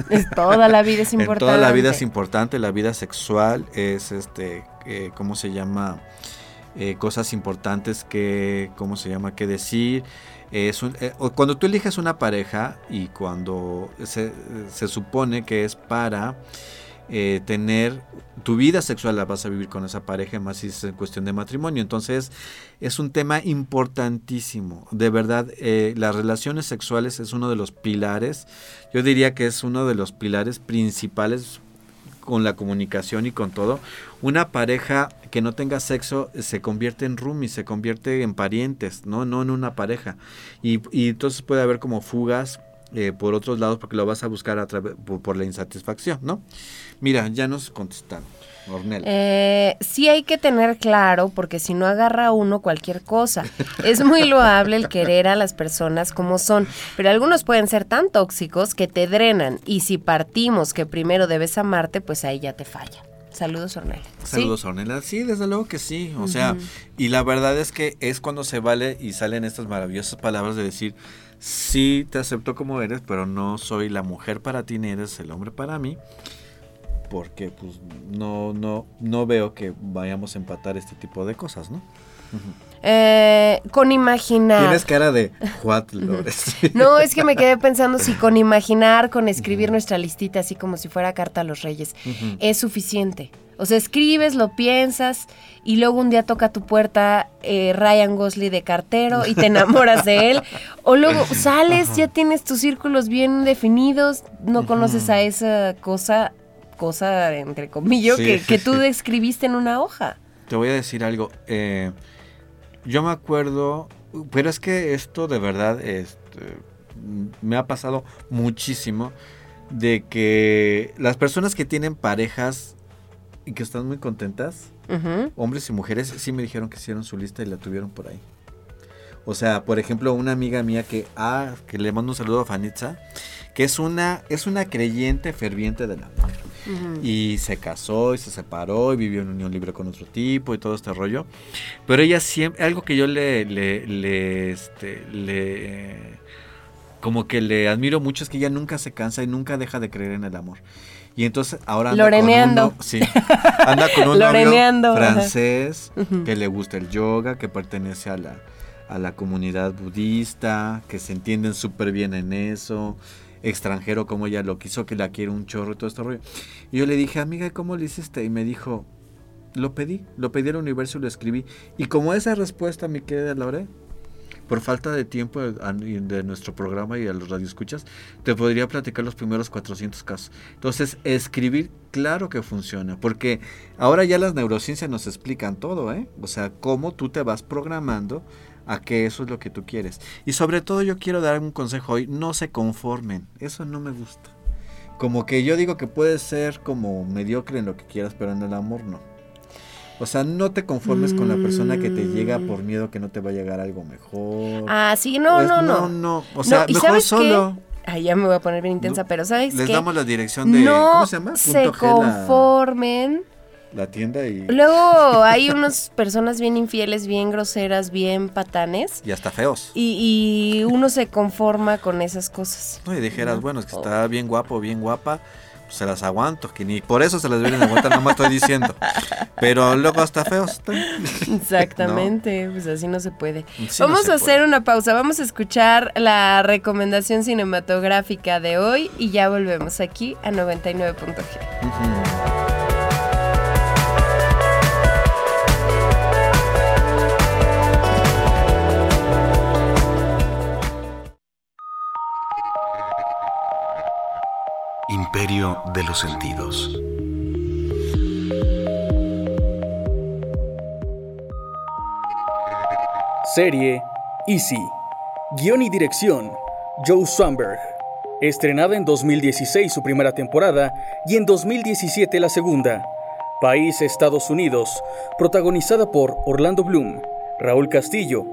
Es toda la vida es importante. toda la vida es importante, la vida sexual es, este, eh, ¿cómo se llama? Eh, cosas importantes que, ¿cómo se llama? Que decir. Es eh, cuando tú eliges una pareja y cuando se, se supone que es para eh, tener tu vida sexual la vas a vivir con esa pareja, más si es cuestión de matrimonio. Entonces, es un tema importantísimo. De verdad, eh, las relaciones sexuales es uno de los pilares, yo diría que es uno de los pilares principales con la comunicación y con todo. Una pareja que no tenga sexo se convierte en roomies, se convierte en parientes, no, no en una pareja. Y, y entonces puede haber como fugas eh, por otros lados porque lo vas a buscar a través por, la insatisfacción, ¿no? Mira, ya nos contestaron. Ornella. Eh, sí hay que tener claro, porque si no agarra uno cualquier cosa. Es muy loable el querer a las personas como son, pero algunos pueden ser tan tóxicos que te drenan y si partimos que primero debes amarte, pues ahí ya te falla. Saludos, Ornella. Saludos, Ornella. Sí, desde luego que sí. O sea, y la verdad es que es cuando se vale y salen estas maravillosas palabras de decir, sí te acepto como eres, pero no soy la mujer para ti ni eres el hombre para mí. Porque pues no, no, no veo que vayamos a empatar este tipo de cosas, ¿no? Eh, con imaginar. Tienes cara de what, No, es que me quedé pensando si con imaginar, con escribir nuestra listita así como si fuera carta a los reyes, es suficiente. O sea, escribes, lo piensas y luego un día toca tu puerta eh, Ryan Gosling de cartero y te enamoras de él. O luego sales, ya tienes tus círculos bien definidos, no conoces a esa cosa, cosa entre comillas, que, tú describiste en una hoja. Te voy a decir algo. Eh, yo me acuerdo, pero es que esto de verdad este, me ha pasado muchísimo de que las personas que tienen parejas y que están muy contentas, hombres y mujeres, sí me dijeron que hicieron su lista y la tuvieron por ahí. O sea, por ejemplo, una amiga mía que, ah, que le mando un saludo a Fanitza, que es una, es una creyente ferviente de la Y se casó y se separó y vivió en unión libre con otro tipo y todo este rollo. Pero ella siempre, algo que yo le, le, le, este, le como que le admiro mucho es que ella nunca se cansa y nunca deja de creer en el amor. Y entonces ahora anda Loreneando. con uno, sí, anda con un novio francés que le gusta el yoga, que pertenece a la, a la comunidad budista, que se entienden súper bien en eso, extranjero como ella lo quiso, que la quiere un chorro y todo este rollo. Y yo le dije, amiga, ¿cómo le hiciste? Y me dijo, lo pedí, lo pedí al universo y lo escribí. Y como esa respuesta, mi querida Laura, por falta de tiempo de nuestro programa y a los radioescuchas, te podría platicar los primeros 400 casos. Entonces, escribir, claro que funciona, porque ahora ya las neurociencias nos explican todo, ¿eh? O sea, cómo tú te vas programando a que eso es lo que tú quieres. Y sobre todo yo quiero dar un consejo hoy, no se conformen, eso no me gusta. Como que yo digo que puedes ser como mediocre en lo que quieras, pero en el amor no. O sea, no te conformes con la persona que te llega por miedo que no te va a llegar algo mejor. Ah, sí, no, Pues no, no. no, no. O sea, ¿y mejor sabes qué? solo. Ay, ya me voy a poner bien intensa, No, pero ¿sabes Les qué? damos la dirección de. no ¿Cómo se llama? se Punto G, la- conformen. La, tienda y. Luego hay unas personas bien infieles, bien groseras, bien patanes. Y hasta feos. Y, y uno se conforma con esas cosas. No, y dijeras, No. bueno, es que está bien guapo, bien guapa. Pues se las aguanto, que ni por eso se las vienen a aguantar, no me estoy diciendo. Pero luego hasta feos. Exactamente, pues así no se puede. Sí, no vamos se a hacer puede. una pausa, vamos a escuchar la recomendación cinematográfica de hoy y ya volvemos aquí a 99.g. Ujú. De los sentidos. Serie Easy. Guión y dirección Joe Swanberg. Estrenada en 2016 su primera temporada y en 2017 la segunda. País Estados Unidos. Protagonizada por Orlando Bloom, Raúl Castillo,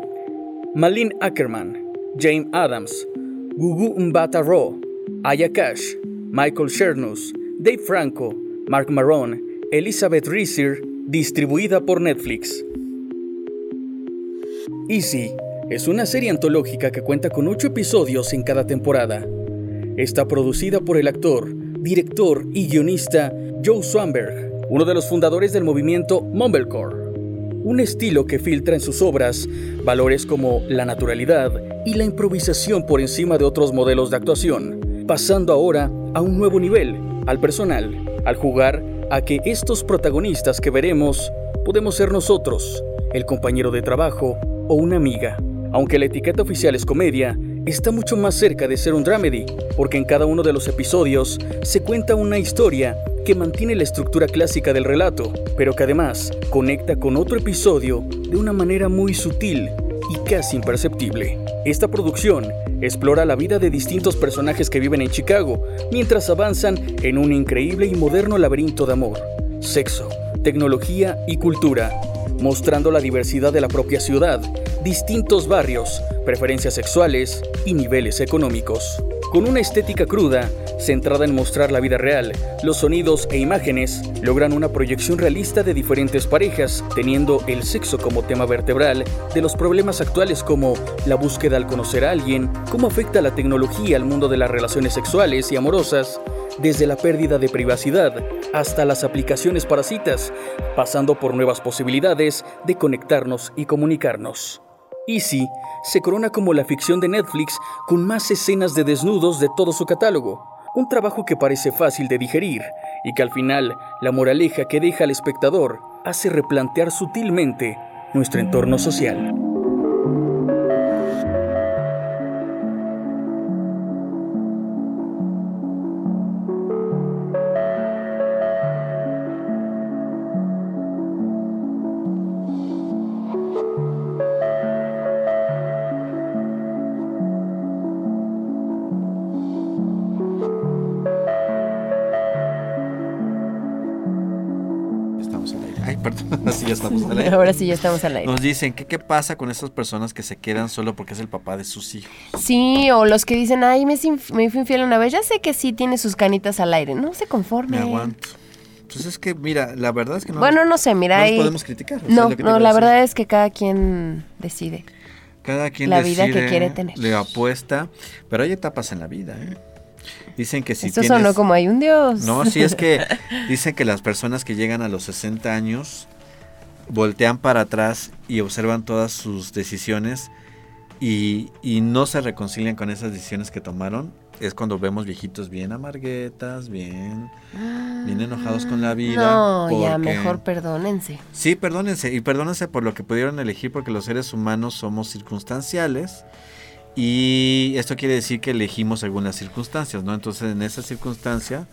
Malin Ackerman, James Adams, Gugu Mbata Raw, Aya Cash, Michael Chernus, Dave Franco, Mark Maron, Elizabeth Reeser, distribuida por Netflix. Easy es una serie antológica que cuenta con 8 episodios en cada temporada. Está producida por el actor, director y guionista Joe Swanberg, uno de los fundadores del movimiento Mumblecore, un estilo que filtra en sus obras valores como la naturalidad y la improvisación por encima de otros modelos de actuación, pasando ahora a un nuevo nivel, al personal, al jugar a que estos protagonistas que veremos podemos ser nosotros, el compañero de trabajo o una amiga. Aunque la etiqueta oficial es comedia, está mucho más cerca de ser un dramedy, porque en cada uno de los episodios se cuenta una historia que mantiene la estructura clásica del relato, pero que además conecta con otro episodio de una manera muy sutil y casi imperceptible. Esta producción explora la vida de distintos personajes que viven en Chicago mientras avanzan en un increíble y moderno laberinto de amor, sexo, tecnología y cultura, mostrando la diversidad de la propia ciudad, distintos barrios, preferencias sexuales y niveles económicos. Con una estética cruda, centrada en mostrar la vida real, los sonidos e imágenes logran una proyección realista de diferentes parejas, teniendo el sexo como tema vertebral de los problemas actuales como la búsqueda al conocer a alguien, cómo afecta la tecnología al mundo de las relaciones sexuales y amorosas, desde la pérdida de privacidad hasta las aplicaciones para citas, pasando por nuevas posibilidades de conectarnos y comunicarnos. Easy se corona como la ficción de Netflix con más escenas de desnudos de todo su catálogo. Un trabajo que parece fácil de digerir y que al final la moraleja que deja al espectador hace replantear sutilmente nuestro entorno social. Ya estamos al aire. Ahora sí ya estamos al aire. Nos dicen que qué pasa con esas personas que se quedan solo porque es el papá de sus hijos. Sí, o los que dicen, ay, me, me fui infiel una vez. Ya sé que sí tiene sus canitas al aire. No se Me conforme. aguanto. Pues es que, mira, la verdad es que no, Bueno, no sé, mira, no los podemos criticar. No, no, la decir. verdad es que cada quien decide. Cada quien la vida que decide, quiere tener. Le apuesta, pero hay etapas en la vida, ¿eh? Dicen que si Esto tienes... sonó como hay un Dios. No, sí es que dicen que las personas que llegan a los 60 años voltean para atrás y observan todas sus decisiones y, y no se reconcilian con esas decisiones que tomaron. Es cuando vemos viejitos bien amarguetas, bien, bien enojados con la vida. No, ya porque- mejor perdónense. Sí, perdónense. Y perdónense por lo que pudieron elegir, porque los seres humanos somos circunstanciales. Y esto quiere decir que elegimos algunas circunstancias, ¿no? Entonces, en esa circunstancia,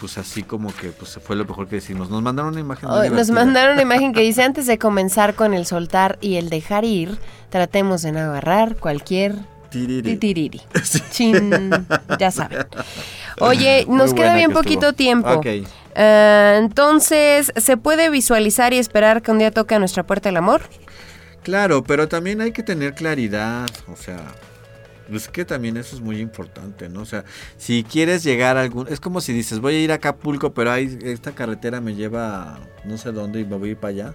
pues así como que pues fue lo mejor que decimos. Nos mandaron una imagen. Oh, nos mandaron una imagen que dice, antes de comenzar con el soltar y el dejar ir, tratemos de no agarrar cualquier Tiriri. titiriri. Chin, ya saben. Oye, Muy nos queda bien que poquito estuvo. tiempo. Ok. Ah, entonces, ¿se puede visualizar y esperar que un día toque a nuestra puerta el amor? Claro, pero también hay que tener claridad, o sea, es que también eso es muy importante, ¿no? O sea, si quieres llegar a algún, es como si dices, voy a ir a Acapulco, pero hay, esta carretera me lleva a no sé dónde y me voy a ir para allá.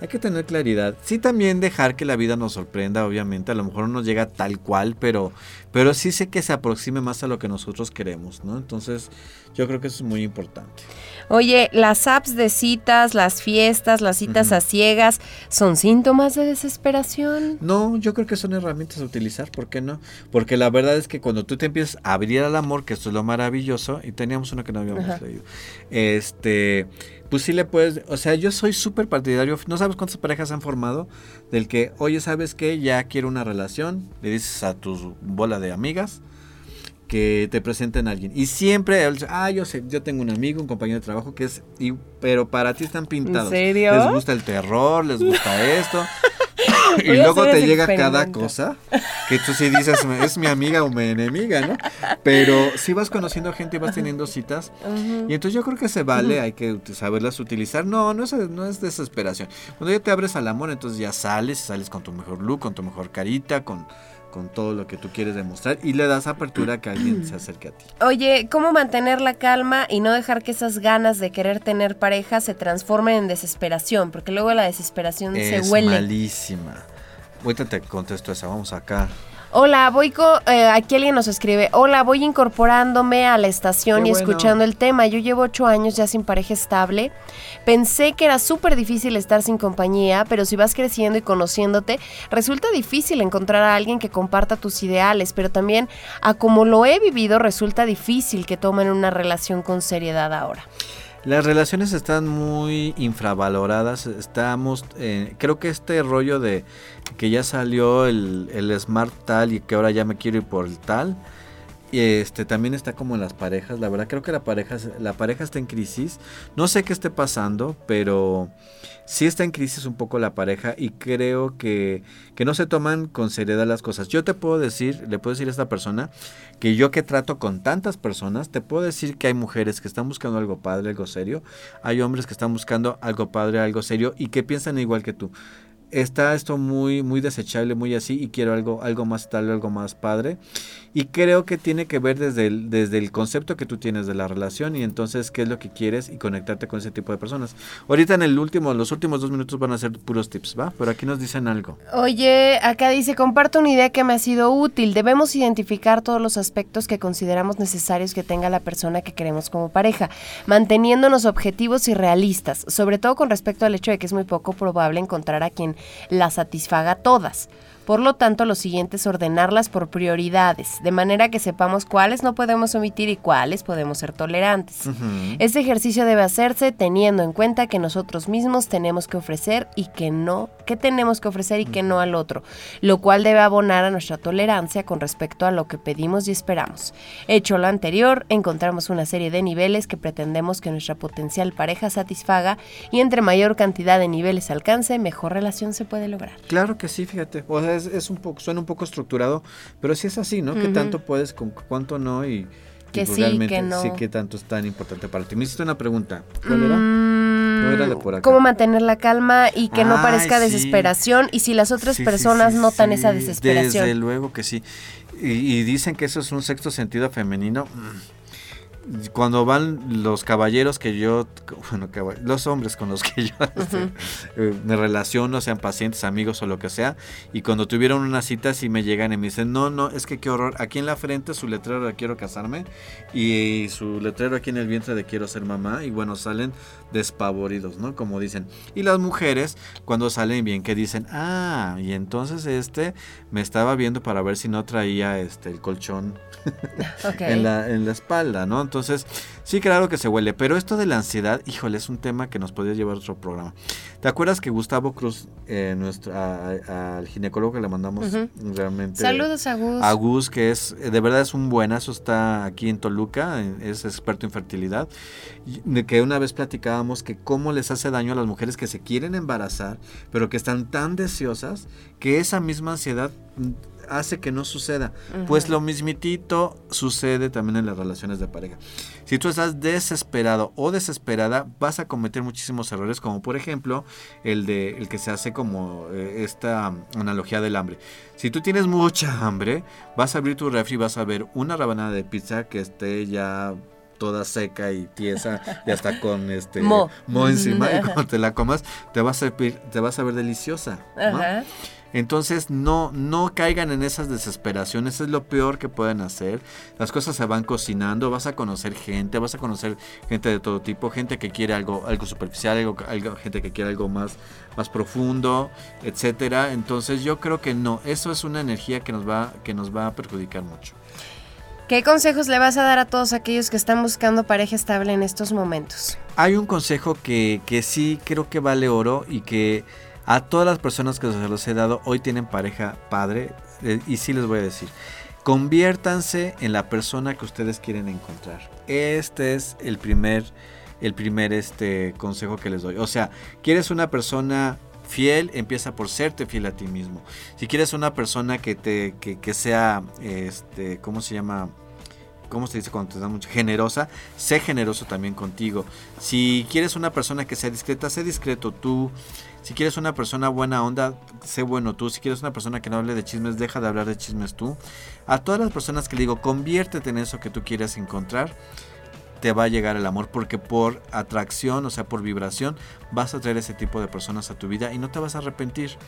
Hay que tener claridad. Sí también dejar que la vida nos sorprenda, obviamente. A lo mejor no nos llega tal cual, pero, pero sí sé que se aproxime más a lo que nosotros queremos, ¿no? Entonces, yo creo que eso es muy importante. Oye, las apps de citas, las fiestas, las citas a ciegas, ¿son síntomas de desesperación? No, yo creo que son herramientas a utilizar, ¿por qué no? Porque la verdad es que cuando tú te empiezas a abrir al amor, que esto es lo maravilloso, y teníamos una que no habíamos Ajá. leído, este, pues sí le puedes, o sea, yo soy súper partidario, no sabes cuántas parejas han formado, del que, oye, ¿sabes qué? Ya quiero una relación, le dices a tu bola de amigas, que te presenten a alguien. Y siempre, ah, yo sé, yo tengo un amigo, un compañero de trabajo que es, y, pero para ti están pintados. serio? Les gusta el terror, les gusta esto. y luego te llega cada cosa que tú sí dices, es mi amiga o mi enemiga, ¿no? Pero si vas conociendo gente y vas teniendo citas. Y entonces yo creo que se vale, hay que saberlas utilizar. No, no es, no es desesperación. Cuando ya te abres al amor, entonces ya sales, sales con tu mejor look, con tu mejor carita, con, con todo lo que tú quieres demostrar y le das apertura a que alguien se acerque a ti. Oye, ¿cómo mantener la calma y no dejar que esas ganas de querer tener pareja se transformen en desesperación? Porque luego la desesperación Es se huele. malísima. Ahorita te contesto esa, vamos acá. Hola, voy co- eh, aquí alguien nos escribe, hola, voy incorporándome a la estación Qué y bueno. escuchando el tema. Yo llevo ocho años ya sin pareja estable. Pensé que era súper difícil estar sin compañía, pero si vas creciendo y conociéndote, resulta difícil encontrar a alguien que comparta tus ideales, pero también a como lo he vivido, resulta difícil que tomen una relación con seriedad ahora. Las relaciones están muy infravaloradas. Estamos, eh, creo que este rollo de que ya salió el, el smart tal y que ahora ya me quiero ir por el tal. Y este también está como en las parejas. La verdad creo que la pareja, la pareja está en crisis. No sé qué esté pasando, pero sí está en crisis un poco la pareja y creo que, que no se toman con seriedad las cosas. Yo te puedo decir, le puedo decir a esta persona que yo que trato con tantas personas, te puedo decir que hay mujeres que están buscando algo padre, algo serio. Hay hombres que están buscando algo padre, algo serio y que piensan igual que tú. Está esto muy, muy desechable, muy así, y quiero algo, algo más tal, algo más padre. Y creo que tiene que ver desde el, desde el concepto que tú tienes de la relación y entonces qué es lo que quieres y conectarte con ese tipo de personas. Ahorita en el último, los últimos dos minutos van a ser puros tips, ¿va? Pero aquí nos dicen algo. Oye, acá dice, comparto una idea que me ha sido útil. Debemos identificar todos los aspectos que consideramos necesarios que tenga la persona que queremos como pareja, manteniéndonos objetivos y realistas, sobre todo con respecto al hecho de que es muy poco probable encontrar a quien las satisfaga todas. Por lo tanto, lo siguiente es ordenarlas por prioridades, de manera que sepamos cuáles no podemos omitir y cuáles podemos ser tolerantes. Este ejercicio debe hacerse teniendo en cuenta que nosotros mismos tenemos que ofrecer y que no, que tenemos que ofrecer y que no al otro, lo cual debe abonar a nuestra tolerancia con respecto a lo que pedimos y esperamos. Hecho lo anterior, encontramos una serie de niveles que pretendemos que nuestra potencial pareja satisfaga y entre mayor cantidad de niveles alcance, mejor relación se puede lograr. Claro que sí, fíjate. O sea, es, es un poco, suena un poco estructurado, pero sí es así, ¿no? ¿Qué Ujú. tanto puedes, con cuánto no? Y, y Que pues sí, realmente que no. sí, qué tanto es tan importante para ti. Me hiciste una pregunta. ¿Cuál era? No era de por acá. Mm, ¿Cómo mantener la calma y que no Ay, parezca sí. desesperación? Y si las otras Sí, personas sí, notan esa desesperación. Desde luego que sí. Y, y dicen que eso es un sexto sentido femenino. Cuando van los caballeros que yo, bueno, los hombres con los que yo este, eh, me relaciono, sean pacientes, amigos o lo que sea, y cuando tuvieron una cita, si me llegan y me dicen, no, no, es que qué horror, aquí en la frente su letrero de quiero casarme y su letrero aquí en el vientre de quiero ser mamá, y bueno, salen despavoridos, ¿no? Como dicen. Y las mujeres, cuando salen bien, que dicen, ah, y entonces este me estaba viendo para ver si no traía este el colchón en, la, en la espalda, ¿no? Entonces, sí, claro que se huele, pero esto de la ansiedad, híjole, es un tema que nos podría llevar a otro programa. ¿Te acuerdas que Gustavo Cruz, eh, nuestro, al ginecólogo que le mandamos realmente... Saludos a Gus. A Gus, que es, de verdad es un buenazo, está aquí en Toluca, es experto en fertilidad, que una vez platicábamos que cómo les hace daño a las mujeres que se quieren embarazar, pero que están tan deseosas que esa misma ansiedad hace que no suceda. Pues lo mismitito sucede también en las relaciones de pareja. Si tú estás desesperado o desesperada, vas a cometer muchísimos errores, como por ejemplo el de el que se hace como eh, esta analogía del hambre. Si tú tienes mucha hambre, vas a abrir tu refri y vas a ver una rabanada de pizza que esté ya toda seca y tiesa y hasta con este mo, encima y cuando te la comas te vas a te vas a ver deliciosa Ajá. Entonces no, no caigan en esas desesperaciones, es lo peor que pueden hacer. Las cosas se van cocinando, vas a conocer gente, vas a conocer gente de todo tipo, gente que quiere algo, algo superficial, algo, gente que quiere algo más, más profundo, etcétera. Entonces yo creo que no, eso es una energía que nos va, que nos va a perjudicar mucho. ¿Qué consejos le vas a dar a todos aquellos que están buscando pareja estable en estos momentos? Hay un consejo que, que sí creo que vale oro y que a todas las personas que se los he dado hoy tienen pareja padre eh, y sí les voy a decir, conviértanse en la persona que ustedes quieren encontrar. Este es el primer, el primer este, consejo que les doy. O sea, quieres una persona fiel, empieza por serte fiel a ti mismo. Si quieres una persona que te, que, que sea, este, ¿cómo se llama? ¿cómo se dice cuando te da mucho? Generosa, sé generoso también contigo. Si quieres una persona que sea discreta, sé discreto tú. Si quieres una persona buena onda, sé bueno tú. Si quieres una persona que no hable de chismes, deja de hablar de chismes tú. A todas las personas que le digo, conviértete en eso que tú quieres encontrar te va a llegar el amor porque por atracción, o sea, por vibración, vas a traer ese tipo de personas a tu vida y no te vas a arrepentir.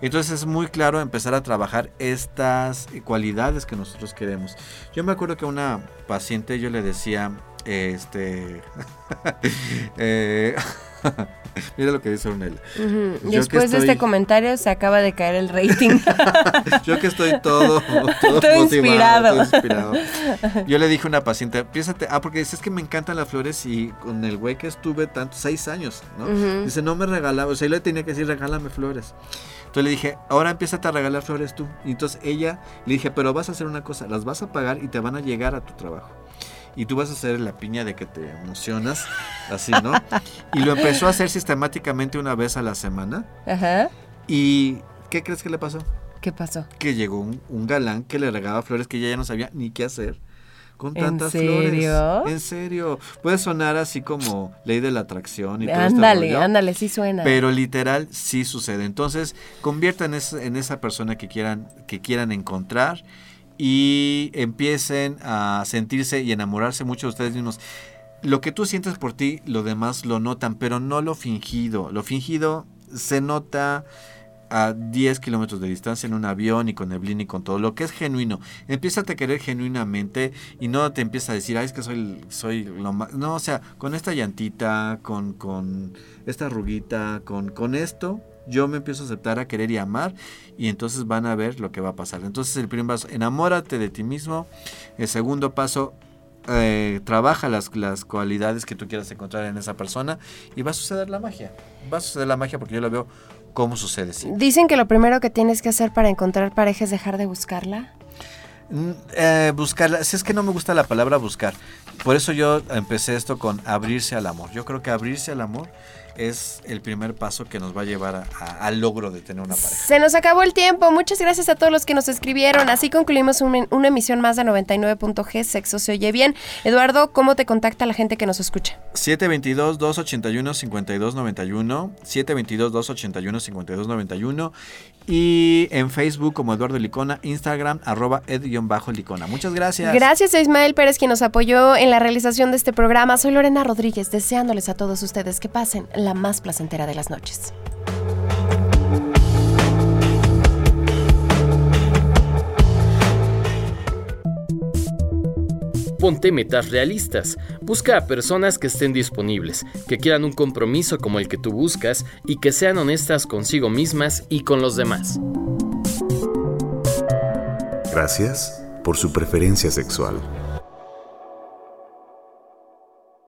Entonces es muy claro empezar a trabajar estas cualidades que nosotros queremos. Yo me acuerdo que a una paciente yo le decía, este, eh, Mira lo que dice Ornella. Después de este comentario se acaba de caer el rating. Yo que estoy todo, todo, inspirado. Yo le dije a una paciente, piénsate, ah, porque dices que me encantan las flores y con el güey que estuve tantos, seis años, ¿no? Dice, no me regalaba, o sea, yo le tenía que decir, regálame flores. Entonces le dije, ahora empieza a regalar flores tú. Y entonces ella le dije, pero vas a hacer una cosa, las vas a pagar y te van a llegar a tu trabajo y tú vas a hacer la piña de que te emocionas, así, ¿no? Y lo empezó a hacer sistemáticamente una vez a la semana. Ajá. ¿Y qué crees que le pasó? ¿Qué pasó? Que llegó un, galán que le regaba flores que ella ya no sabía ni qué hacer con tantas ¿En serio? En serio. Puede sonar así como ley de la atracción y todo Ándale, ándale, sí suena. Pero literal sí sucede. Entonces, conviertan en esa persona que quieran, que quieran encontrar y empiecen a sentirse y enamorarse mucho de ustedes mismos. Lo que tú sientes por ti, lo demás lo notan, pero no lo fingido. Lo fingido se nota a 10 kilómetros de distancia en un avión y con neblina y con todo. Lo que es genuino. Empieza a querer genuinamente y no te empieza a decir, ay, es que soy, soy lo más. No, o sea, con esta llantita, con, con esta arruguita, con, con esto, yo me empiezo a aceptar, a querer y amar y entonces van a ver lo que va a pasar. Entonces el primer paso, enamórate de ti mismo. El segundo paso, eh, trabaja las, las cualidades que tú quieras encontrar en esa persona y va a suceder la magia. Va a suceder la magia porque yo lo veo cómo sucede. Dicen que lo primero que tienes que hacer para encontrar pareja es dejar de buscarla. Mm, eh, buscarla, si es que no me gusta la palabra buscar, por eso yo empecé esto con abrirse al amor. Yo creo que abrirse al amor es el primer paso que nos va a llevar al logro de tener una pareja. Se nos acabó el tiempo. Muchas gracias a todos los que nos escribieron. Así concluimos una emisión más de 99.g. Sexo se oye bien. Eduardo, ¿cómo te contacta la gente que nos escucha? 722-281-5291. 722-281-5291. Y en Facebook como Eduardo Licona, Instagram arroba ed-licona. Muchas gracias. Gracias a Ismael Pérez quien nos apoyó en la realización de este programa. Soy Lorena Rodríguez, deseándoles a todos ustedes que pasen la más placentera de las noches. Ponte metas realistas. Busca a personas que estén disponibles, que quieran un compromiso como el que tú buscas y que sean honestas consigo mismas y con los demás. Gracias por su preferencia sexual.